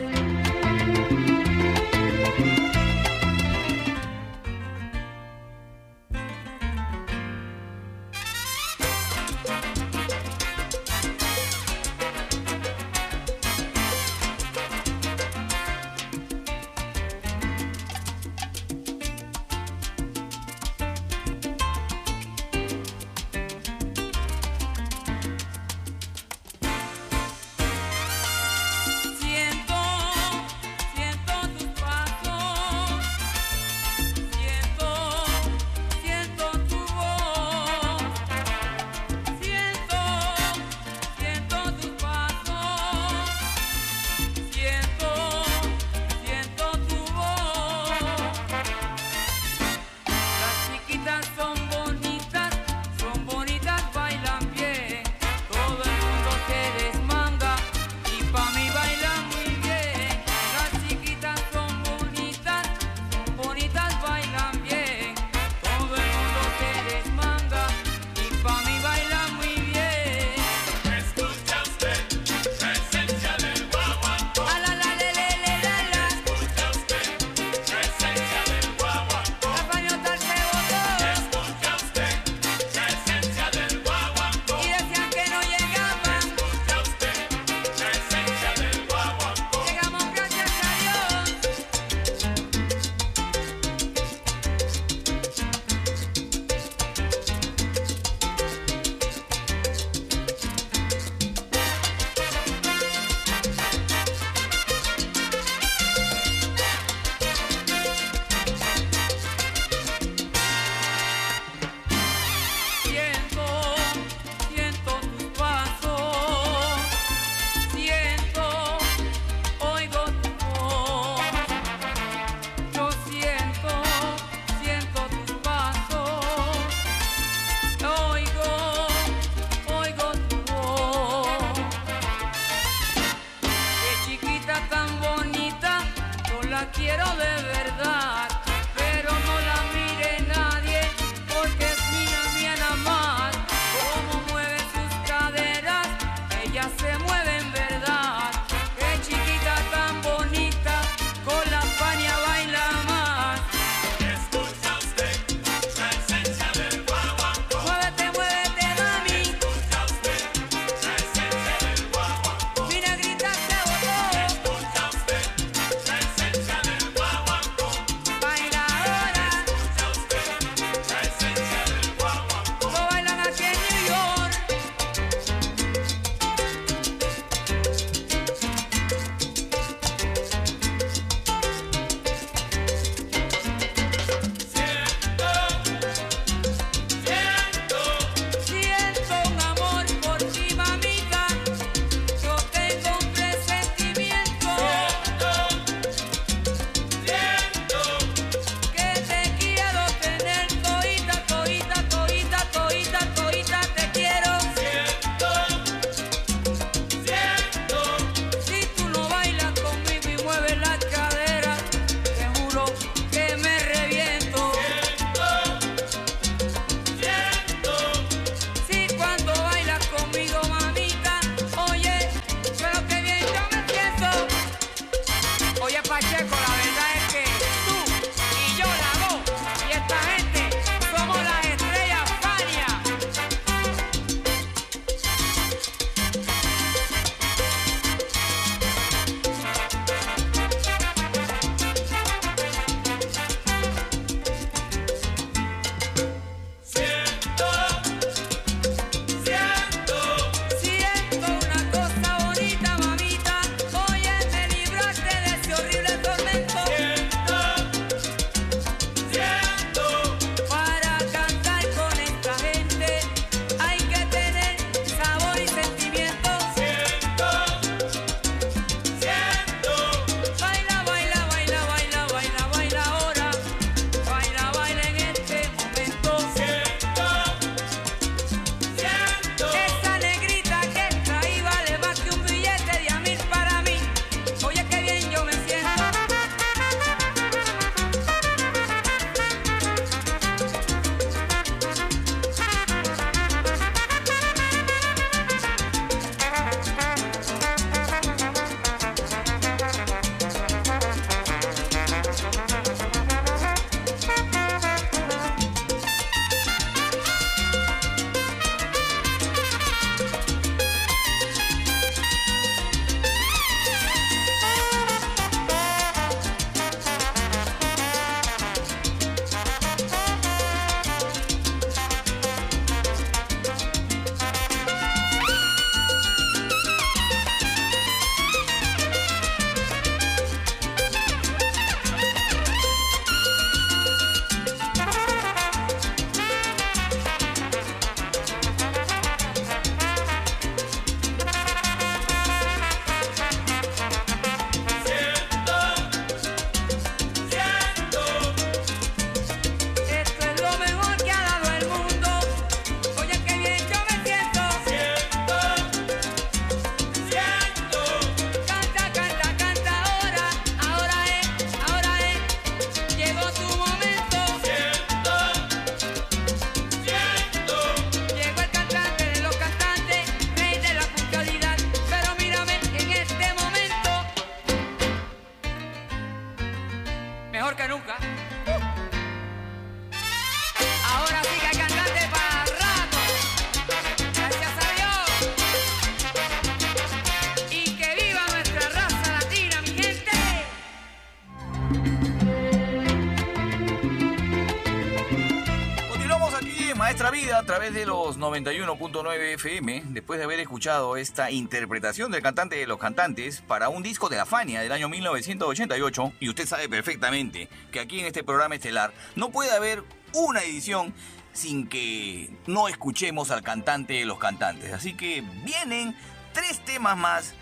91.9 FM, después de haber escuchado esta interpretación del cantante de los cantantes para un disco de la Fania del año 1988, y usted sabe perfectamente que aquí en este programa estelar no puede haber una edición sin que no escuchemos al cantante de los cantantes. Así que vienen tres temas más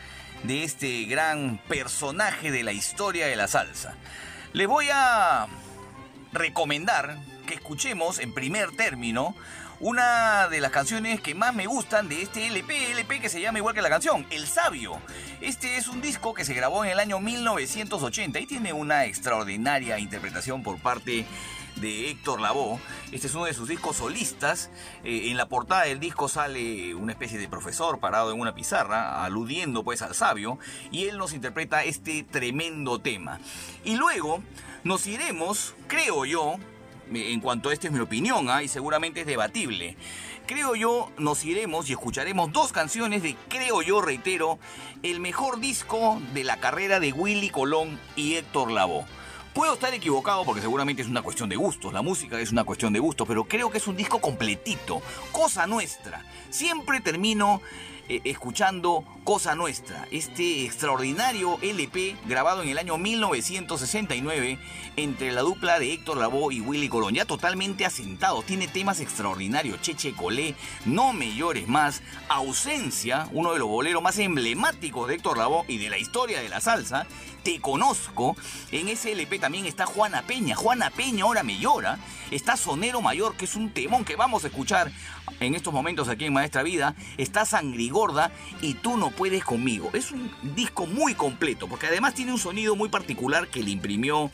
de este gran personaje de la historia de la salsa. Les voy a recomendar que escuchemos en primer término una de las canciones que más me gustan de este LP, LP que se llama igual que la canción, El Sabio. Este es un disco que se grabó en el año 1980 y tiene una extraordinaria interpretación por parte de Héctor Lavoe. Este es uno de sus discos solistas. Eh, en la portada del disco sale una especie de profesor parado en una pizarra, aludiendo pues al sabio, y él nos interpreta este tremendo tema. Y luego nos iremos, creo yo, en cuanto a esta es mi opinión, ¿ah? y seguramente es debatible. Creo yo, nos iremos y escucharemos dos canciones de, creo yo, reitero, el mejor disco de la carrera de Willy Colón y Héctor Lavoe. Puedo estar equivocado porque seguramente es una cuestión de gustos, la música es una cuestión de gustos, pero creo que es un disco completito, cosa nuestra. Siempre termino eh, escuchando Cosa Nuestra, este extraordinario LP grabado en el año 1969 entre la dupla de Héctor Lavoe y Willy Colón, ya totalmente asentado, tiene temas extraordinarios, Cheche Colé, No me llores más, Ausencia, uno de los boleros más emblemáticos de Héctor Lavoe y de la historia de la salsa, Te conozco, en ese LP también está Juana Peña, Juana Peña ahora me llora, está Sonero Mayor, que es un temón que vamos a escuchar en estos momentos aquí en Maestra Vida, está Sangrigorda y Tú no puedes conmigo. Es un disco muy completo, porque además tiene un sonido muy particular que le imprimió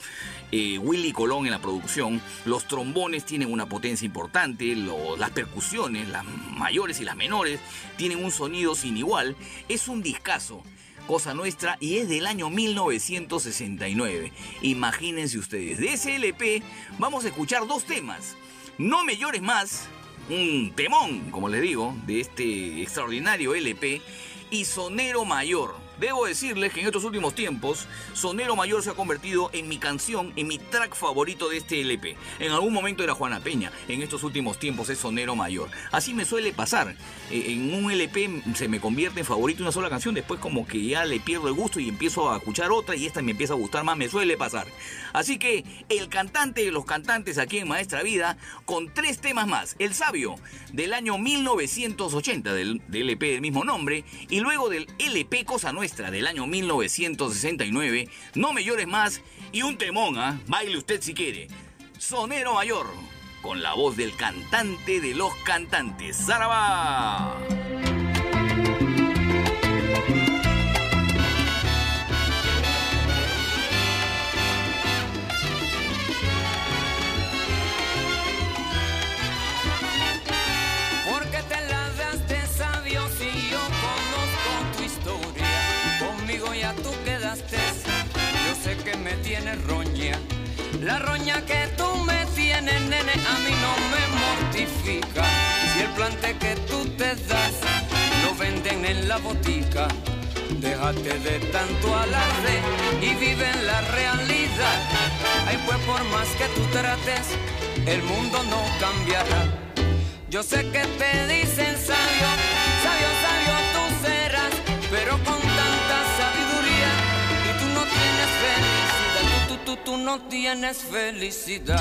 eh, Willy Colón en la producción. Los trombones tienen una potencia importante, las percusiones, las mayores y las menores, tienen un sonido sin igual. Es un discazo. Cosa Nuestra y es del año 1969. Imagínense ustedes, de ese LP vamos a escuchar dos temas. No me llores más, un temón, como les digo, de este extraordinario LP, y Sonero Mayor. Debo decirles que en estos últimos tiempos, Sonero Mayor se ha convertido en mi canción, en mi track favorito de este LP. En algún momento era Juana Peña, en estos últimos tiempos es Sonero Mayor. Así me suele pasar. Eh, En un LP se me convierte en favorito una sola canción, después como que ya le pierdo el gusto y empiezo a escuchar otra y esta me empieza a gustar más, me suele pasar. Así que el cantante de los cantantes aquí en Maestra Vida, con tres temas más. El Sabio, del año 1980, del, del LP del mismo nombre, y luego del LP Cosa Nuestra, del año 1969, No me llores más, y un temón, ¿ah? Baile usted si quiere. Sonero Mayor, con la voz del cantante de los cantantes, Zaraba. La roña que tú me tienes, nene, a mí no me mortifica. Si el plante que tú te das lo venden en la botica. Déjate de tanto alarde y vive en la realidad. Ay, pues por más que tú trates, el mundo no cambiará. Yo sé que te dicen sabio, tú, no tienes felicidad.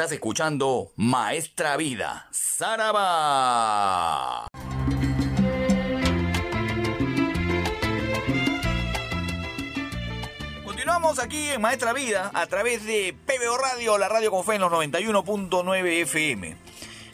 Estás escuchando Maestra Vida, Saraba. Continuamos aquí en Maestra Vida a través de PBO Radio, la radio con fe en los 91.9 FM.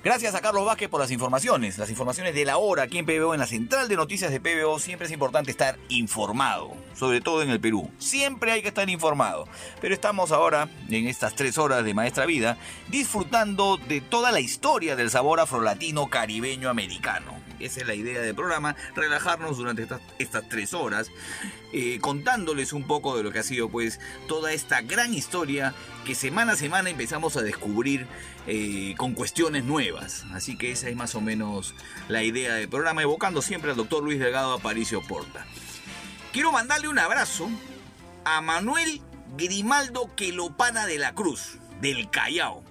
Gracias a Carlos Vázquez por las informaciones, las informaciones de la hora aquí en PBO, en la central de noticias de PBO. Siempre es importante estar informado, sobre todo en el Perú. Siempre hay que estar informado. Pero estamos ahora, en estas tres horas de Maestra Vida, disfrutando de toda la historia del sabor afrolatino caribeño americano. Esa es la idea del programa, relajarnos durante estas, estas tres horas, eh, contándoles un poco de lo que ha sido pues toda esta gran historia que semana a semana empezamos a descubrir eh, con cuestiones nuevas. Así que esa es más o menos la idea del programa, evocando siempre al doctor Luis Delgado Aparicio Porta. Quiero mandarle un abrazo a Manuel Grimaldo Quelopana de la Cruz, del Callao.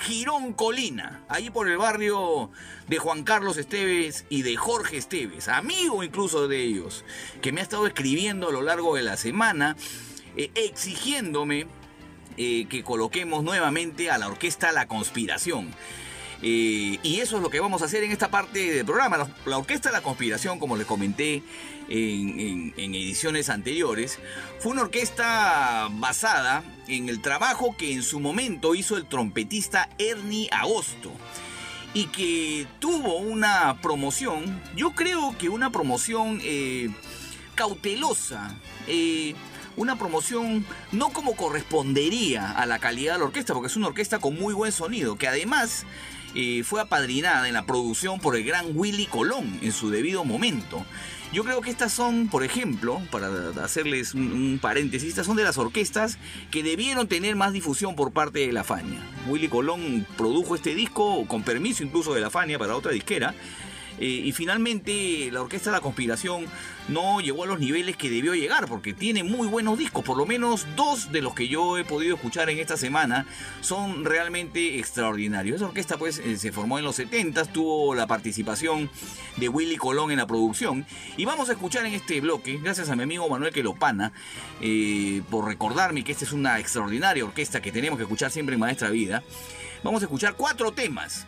Girón Colina, ahí por el barrio de Juan Carlos Esteves y de Jorge Esteves, amigo incluso de ellos, que me ha estado escribiendo a lo largo de la semana, eh, exigiéndome eh, que coloquemos nuevamente a la orquesta La Conspiración. Eh, y eso es lo que vamos a hacer en esta parte del programa. La, la Orquesta La Conspiración, como les comenté en, ediciones anteriores, fue una orquesta basada en el trabajo que en su momento hizo el trompetista Ernie Agosto y que tuvo una promoción, yo creo que una promoción eh, cautelosa, eh, una promoción no como correspondería a la calidad de la orquesta, porque es una orquesta con muy buen sonido, que además eh, fue apadrinada en la producción por el gran Willy Colón en su debido momento. Yo creo que estas son, por ejemplo, para hacerles un, paréntesis, estas son de las orquestas que debieron tener más difusión por parte de la Fania. Willy Colón produjo este disco con permiso incluso de la Fania para otra disquera. Eh, y finalmente la Orquesta de la Conspiración no llegó a los niveles que debió llegar, porque tiene muy buenos discos, por lo menos dos de los que yo he podido escuchar en esta semana son realmente extraordinarios. Esa orquesta pues eh, se formó en los 70, tuvo la participación de Willy Colón en la producción, y vamos a escuchar en este bloque, gracias a mi amigo Manuel Quelopana, eh, por recordarme que esta es una extraordinaria orquesta que tenemos que escuchar siempre en Maestra Vida, vamos a escuchar cuatro temas.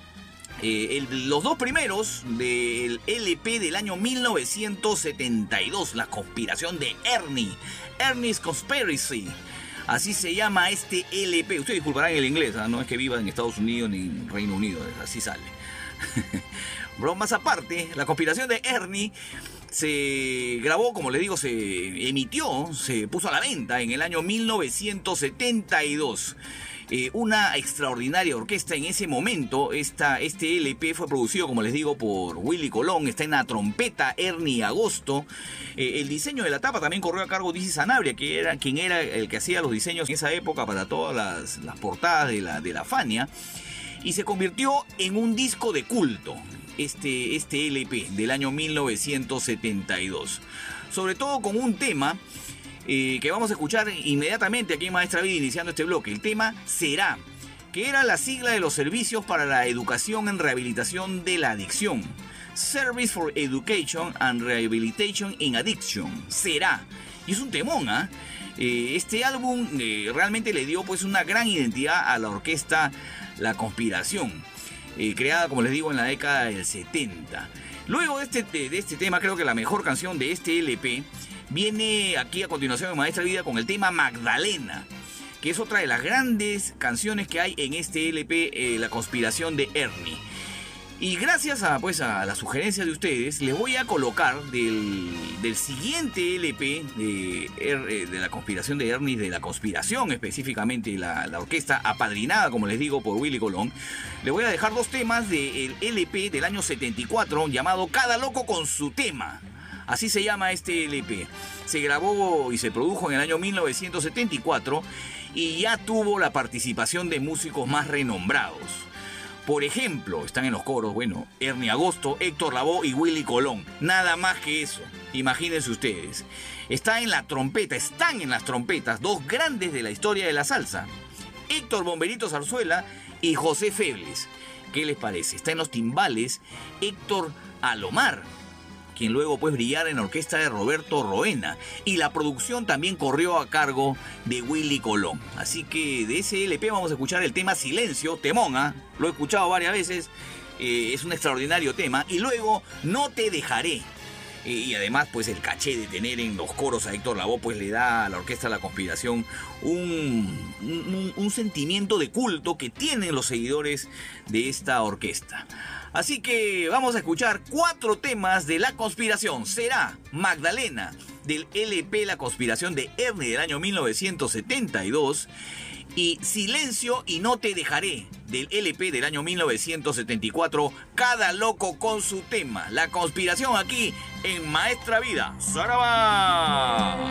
Eh, los dos primeros del LP del año 1972, La conspiración de Ernie, Ernie's Conspiracy. Así se llama este LP. Ustedes disculparán el inglés, ¿ah? no es que viva en Estados Unidos ni en Reino Unido, así sale. Bromas aparte, La conspiración de Ernie se grabó, como les digo, se emitió, se puso a la venta en el año 1972. Eh, una extraordinaria orquesta en ese momento. Esta, este LP fue producido, como les digo, por Willy Colón. Está en la trompeta Ernie Agosto. Eh, el diseño de la tapa también corrió a cargo de Dizzy Sanabria, que era quien era el que hacía los diseños en esa época para todas las, las portadas de la, de la Fania. Y se convirtió en un disco de culto. Este, este LP del año 1972. Sobre todo con un tema eh, que vamos a escuchar inmediatamente aquí Maestra Vida iniciando este bloque. El tema será, que era la sigla de los servicios para la educación en rehabilitación de la adicción. Service for Education and Rehabilitation in Addiction. Será. Y es un temón, ¿ah? Eh, este álbum eh, realmente le dio pues una gran identidad a la orquesta La Conspiración. creada, como les digo, en la década del 70. Luego este, de este tema, creo que la mejor canción de este LP viene aquí a continuación en Maestra Vida con el tema Magdalena, que es otra de las grandes canciones que hay en este LP, eh, La conspiración de Ernie. Y gracias a, pues, a la sugerencia de ustedes, les voy a colocar del, del siguiente LP de, Er- eh, de la conspiración de Ernie, de la conspiración específicamente, la, la orquesta apadrinada, como les digo, por Willy Colón. Les voy a dejar dos temas del LP del año 74 llamado Cada Loco con su tema. Así se llama este LP. Se grabó y se produjo en el año 1974 y ya tuvo la participación de músicos más renombrados. Por ejemplo, están en los coros, bueno, Ernie Agosto, Héctor Lavoe y Willy Colón. Nada más que eso. Imagínense ustedes. Está en la trompeta, están en las trompetas dos grandes de la historia de la salsa. Héctor Bomberito Zarzuela y José Febles. ¿Qué les parece? Está en los timbales Héctor Alomar, luego pues brillara en la orquesta de Roberto Roena. Y la producción también corrió a cargo de Willy Colón. Así que de ese LP vamos a escuchar el tema Silencio, Temona, lo he escuchado varias veces, eh, es un extraordinario tema. Y luego No te dejaré. Eh, y además pues el caché de tener en los coros a Héctor Lavoe pues le da a la orquesta La Conspiración un- un sentimiento de culto que tienen los seguidores de esta orquesta. Así que vamos a escuchar cuatro temas de La Conspiración. Será Magdalena del LP La Conspiración de Ernie del año 1972 y Silencio y no te dejaré del LP del año 1974, cada loco con su tema. La conspiración aquí en Maestra Vida. ¡Saraba!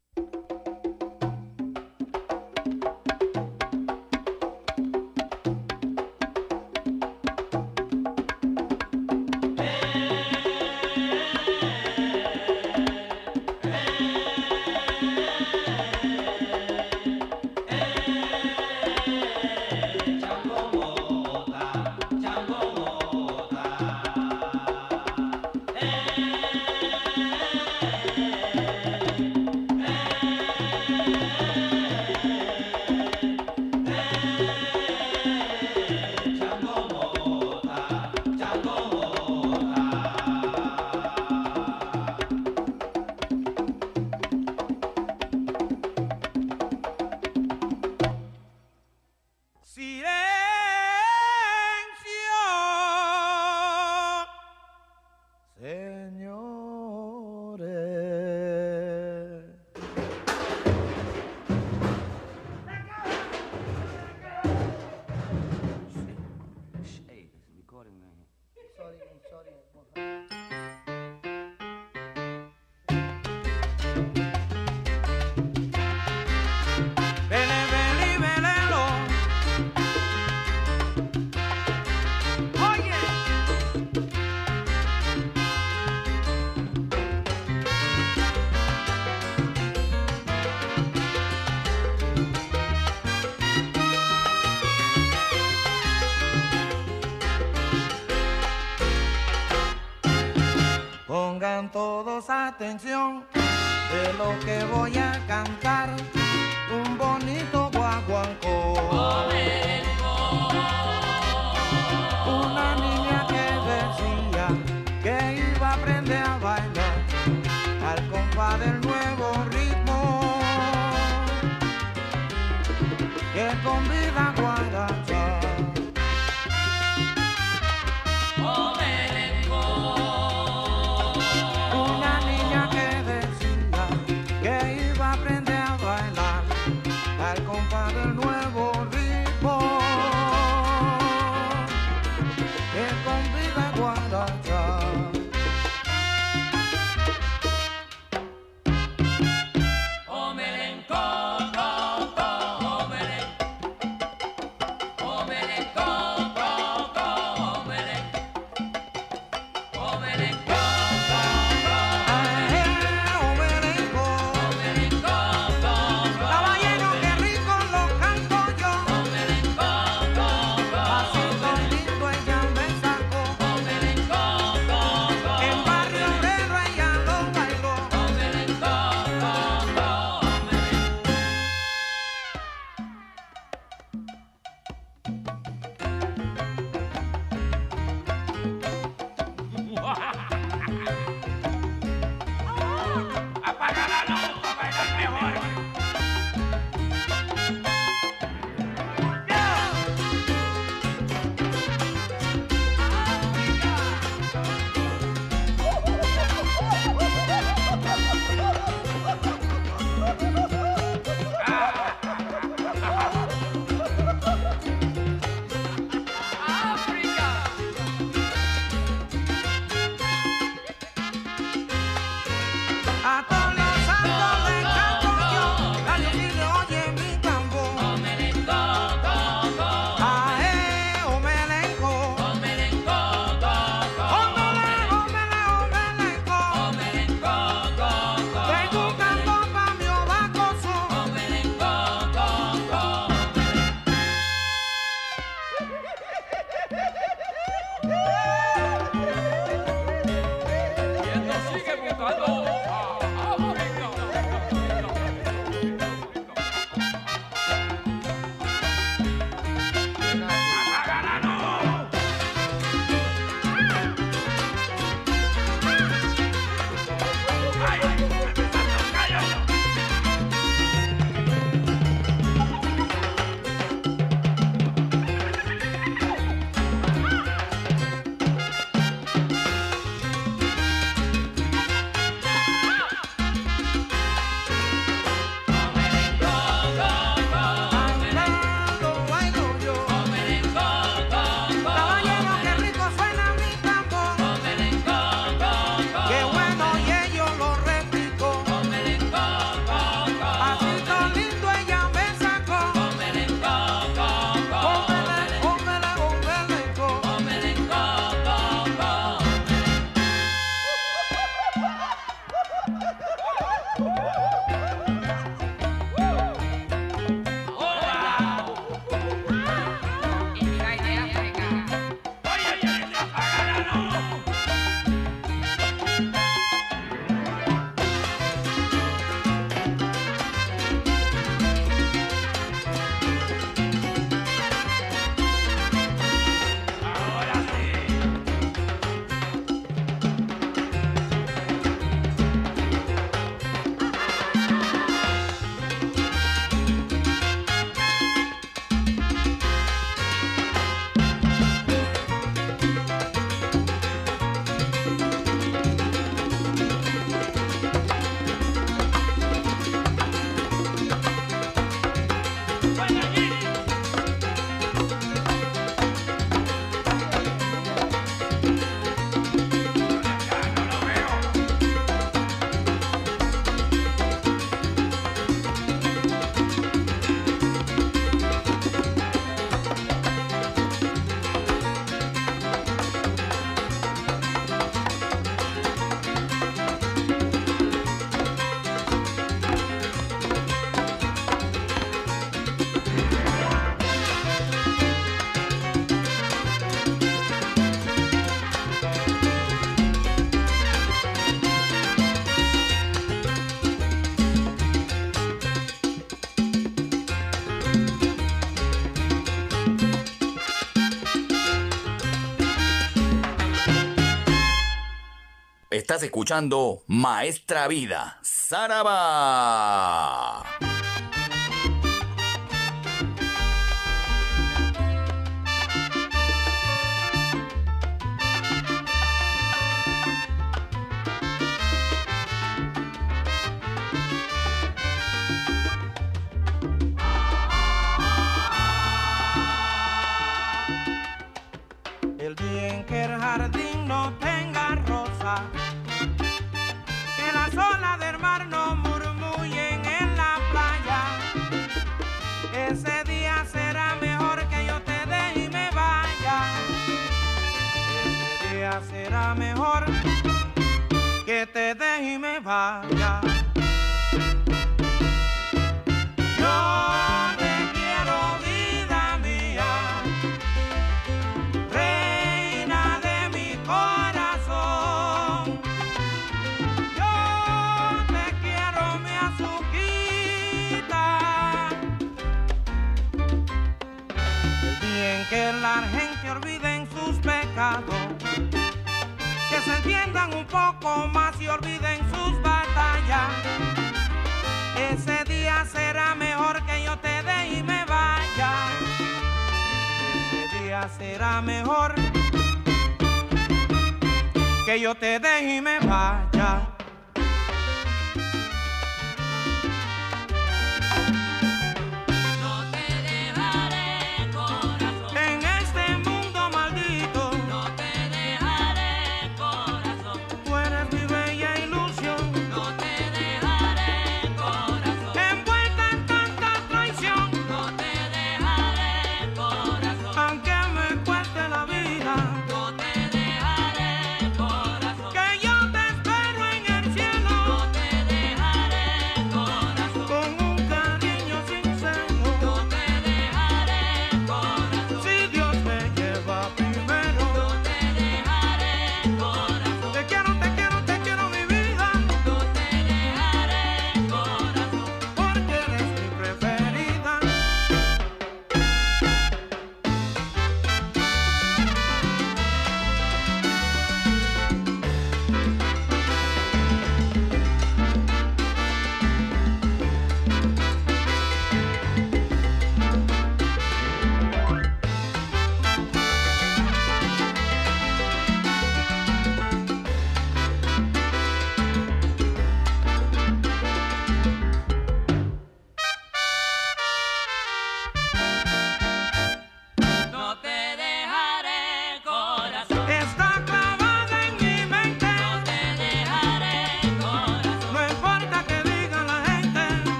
Estás escuchando Maestra Vida, Saraba.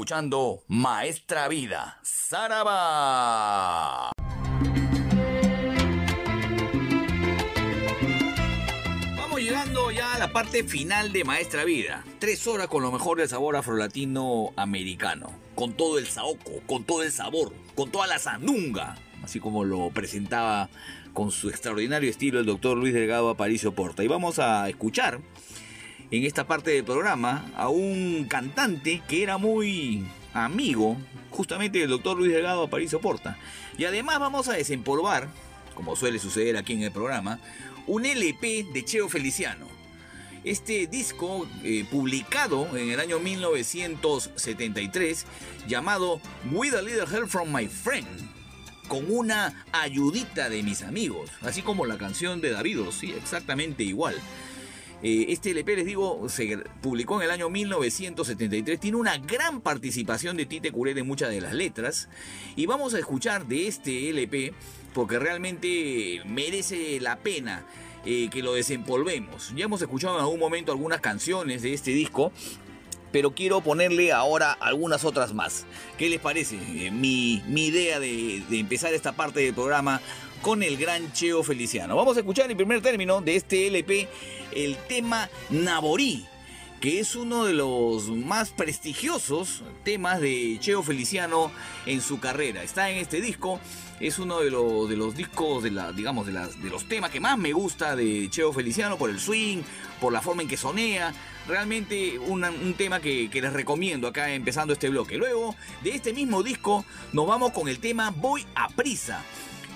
Escuchando Maestra Vida, Saraba. Vamos llegando ya a la parte final de Maestra Vida. Tres horas con lo mejor del sabor afrolatino americano. Con todo el saoco, con todo el sabor, con toda la sandunga. Así como lo presentaba con su extraordinario estilo el doctor Luis Delgado Aparicio Porta. Y vamos a escuchar en esta parte del programa a un cantante que era muy amigo justamente del doctor Luis Delgado Aparicio Porta. Y además vamos a desempolvar, como suele suceder aquí en el programa, un LP de Cheo Feliciano. Este disco, eh, publicado en el año 1973, llamado With a Little Help from My Friend, con una ayudita de mis amigos, así como la canción de Davido, sí, exactamente igual. Eh, este LP, les digo, se publicó en el año 1973. Tiene una gran participación de Tite Curet en muchas de las letras. Y vamos a escuchar de este LP porque realmente merece la pena eh, que lo desempolvemos. Ya hemos escuchado en algún momento algunas canciones de este disco. Pero quiero ponerle ahora algunas otras más. ¿Qué les parece? Eh, mi, idea de, de empezar esta parte del programa con el gran Cheo Feliciano. Vamos a escuchar en primer término de este LP el tema Naborí, que es uno de los más prestigiosos temas de Cheo Feliciano en su carrera. Está en este disco, es uno de los, discos, de digamos, de, los temas que más me gusta de Cheo Feliciano por el swing, por la forma en que sonea. Realmente un tema que, que les recomiendo acá empezando este bloque. Luego de este mismo disco nos vamos con el tema Voy a prisa.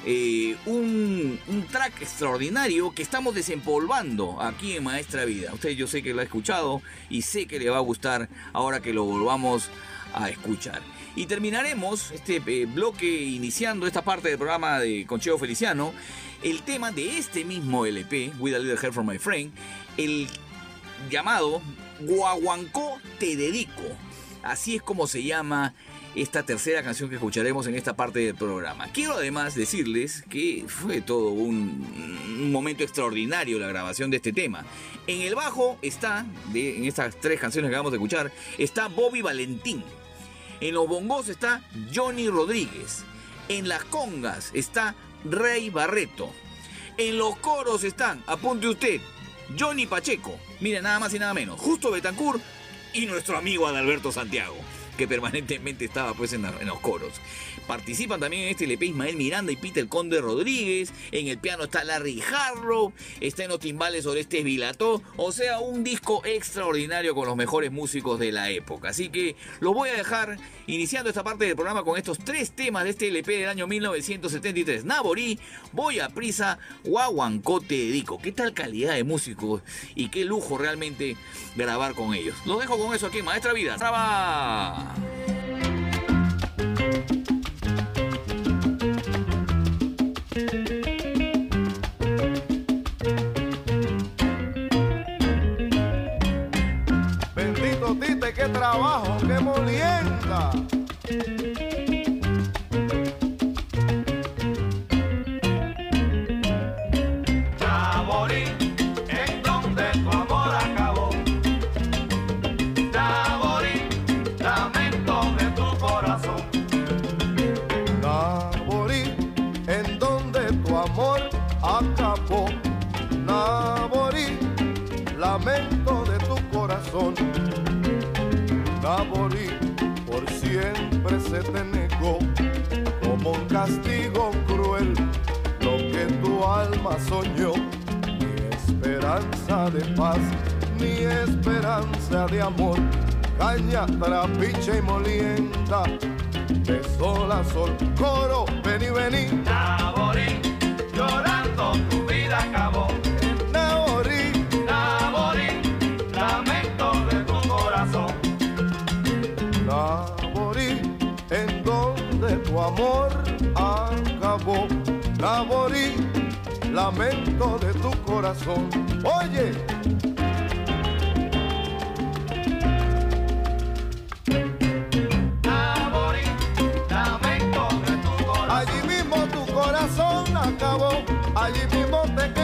Eh, un, un track extraordinario que estamos desempolvando aquí en Maestra Vida. Usted yo sé que lo ha escuchado y sé que le va a gustar ahora que lo volvamos a escuchar. Y terminaremos este eh, bloque iniciando esta parte del programa de Concheo Feliciano, el tema de este mismo LP, With a Little Help from My Friend, el llamado Guaguancó Te Dedico. Así es como se llama esta tercera canción que escucharemos en esta parte del programa. Quiero además decirles que fue todo un, momento extraordinario la grabación de este tema. En el bajo está, de, en estas tres canciones que vamos a escuchar, está Bobby Valentín. En los bongos está Johnny Rodríguez. En las congas está Rey Barreto. En los coros están, apunte usted, Johnny Pacheco. Mira, nada más y nada menos. Justo Betancourt y nuestro amigo Adalberto Santiago, que permanentemente estaba pues en, los coros. Participan también en este LP Ismael Miranda y Peter Conde Rodríguez. En el piano está Larry Harlow. Está en los timbales Orestes Vilató. O sea, un disco extraordinario con los mejores músicos de la época. Así que lo voy a dejar iniciando esta parte del programa con estos tres temas de este LP del año 1973. Naborí, Voy a Prisa, Guaguancó Te Dedico. ¿Qué tal calidad de músicos? Y qué lujo realmente grabar con ellos. Los dejo con eso aquí Maestra Vida. ¡Traba! Bendito Tite, qué trabajo, qué molienda. Te negó como un castigo cruel lo que tu alma soñó. Ni esperanza de paz, ni esperanza de amor. Caña, trapiche y molienda, de sol a sol, coro, vení, vení. Naborí, llorando tu vida acabó. Amor acabó. Naborí, lamento de tu corazón. Oye, Naborí, lamento de tu corazón. allí mismo tu corazón acabó. Allí mismo te quedaste,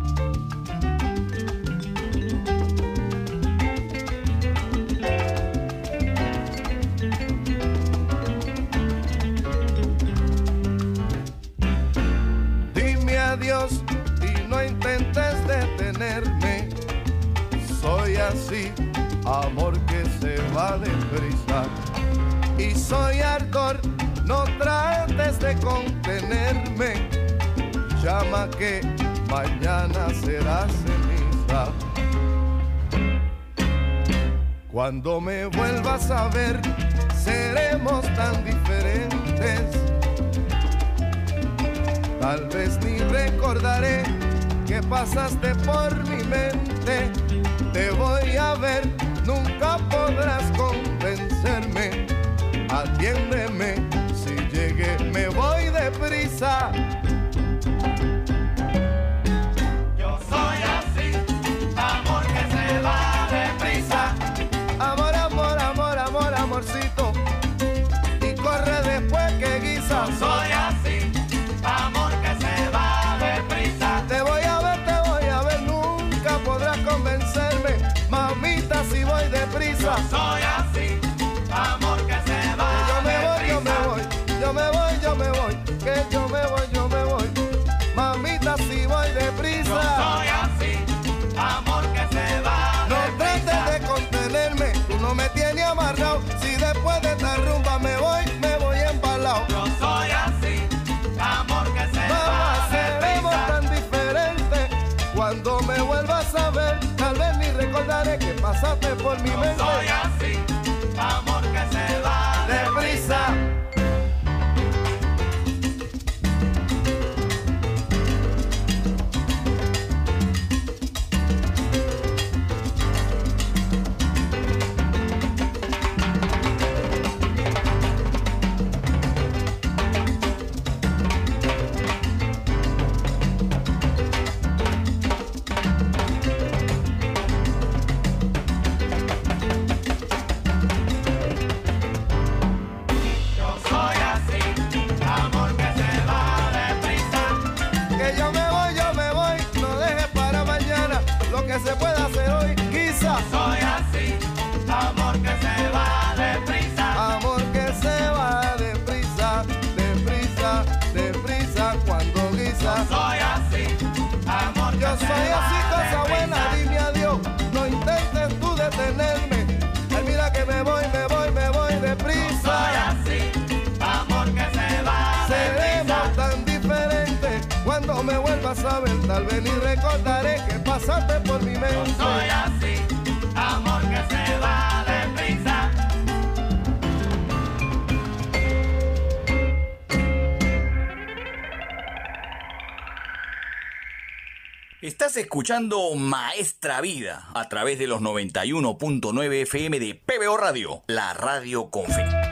soy ardor, no trates de contenerme. Llama que mañana será ceniza. Cuando me vuelvas a ver, seremos tan diferentes. Tal vez ni recordaré que pasaste por mi mente. Te voy a ver, nunca podrás contar atiéndeme, si llegué me voy deprisa. mi mente. A ver, tal vez ni recordaré que pasaste por mi mente. Soy así, amor que se va deprisa. Estás escuchando Maestra Vida a través de los 91.9 FM de PBO Radio, la radio con fe.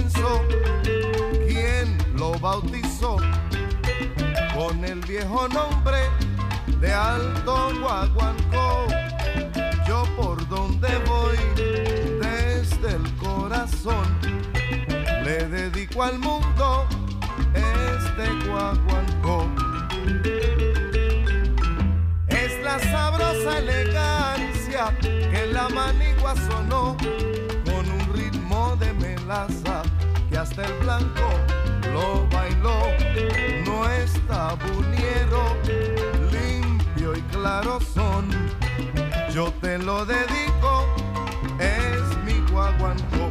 Comenzó? ¿Quién lo bautizó? Con el viejo nombre de Alto Guaguancó. Yo por donde voy, desde el corazón, le dedico al mundo este Guaguancó. Es la sabrosa elegancia que la manigua sonó con un ritmo de que hasta el blanco lo bailó. No es tabuniero, limpio y claro son. Yo te lo dedico, es mi guaguancó.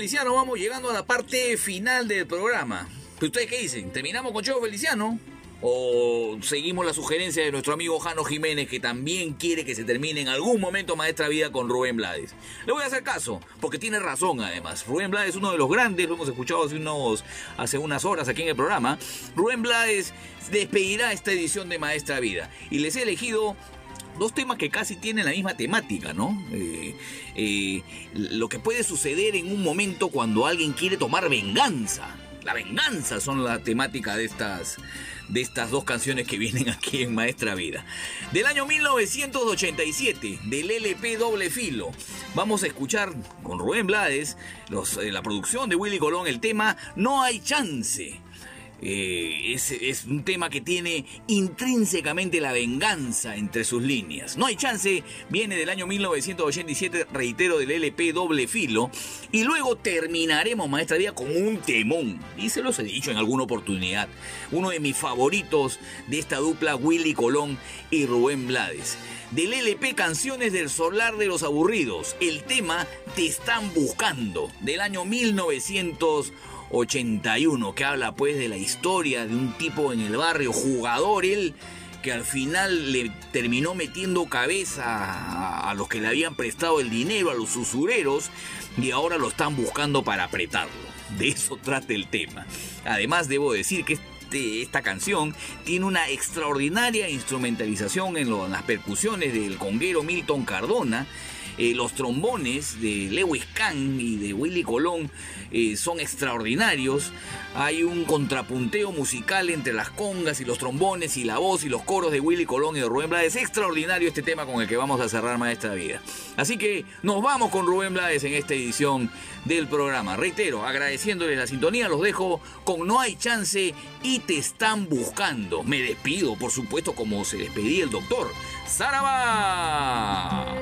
Feliciano, vamos llegando a la parte final del programa. ¿Pero ustedes qué dicen? ¿Terminamos con Cheo Feliciano? ¿O seguimos la sugerencia de nuestro amigo Jano Jiménez, que también quiere que se termine en algún momento Maestra Vida con Rubén Blades? Le voy a hacer caso, porque tiene razón además. Rubén Blades es uno de los grandes, lo hemos escuchado hace, unos, hace unas horas aquí en el programa. Rubén Blades despedirá esta edición de Maestra Vida. Y les he elegido dos temas que casi tienen la misma temática, ¿no? Eh, eh, lo que puede suceder en un momento cuando alguien quiere tomar venganza. La venganza son la temática de estas, de estas dos canciones que vienen aquí en Maestra Vida. Del año 1987, del LP Doble Filo, vamos a escuchar con Rubén Blades, los, eh, la producción de Willy Colón, el tema No hay chance. Eh, es, es un tema que tiene intrínsecamente la venganza entre sus líneas. No hay chance, viene del año 1987, reitero, del LP Doble Filo. Y luego terminaremos Maestra Vida con un temón. Y se los he dicho en alguna oportunidad. Uno de mis favoritos de esta dupla, Willy Colón y Rubén Blades. Del LP Canciones del Solar de los Aburridos, el tema Te están buscando, del año 1900. 81, que habla pues de la historia de un tipo en el barrio, jugador él, que al final le terminó metiendo cabeza a, los que le habían prestado el dinero, a los usureros, y ahora lo están buscando para apretarlo. De eso trata el tema. Además, debo decir que este, esta canción tiene una extraordinaria instrumentalización en las percusiones del conguero Milton Cardona eh, los trombones de Lewis Kahn y de Willy Colón eh, son extraordinarios. Hay un contrapunteo musical entre las congas y los trombones y la voz y los coros de Willy Colón y de Rubén Blades. Es extraordinario este tema con el que vamos a cerrar Maestra Vida. Así que nos vamos con Rubén Blades en esta edición del programa. Reitero, agradeciéndoles la sintonía, los dejo con No hay chance y te están buscando. Me despido, por supuesto, como se despedía el doctor. ¡Saraba!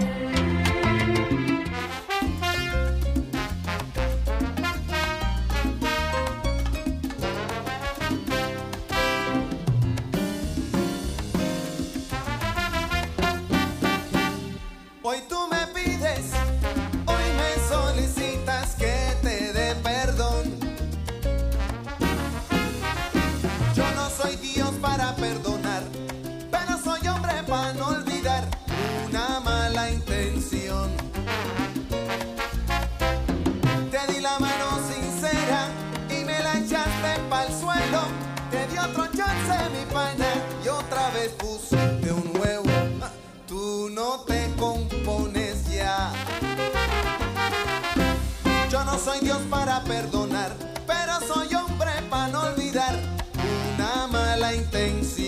intensidad.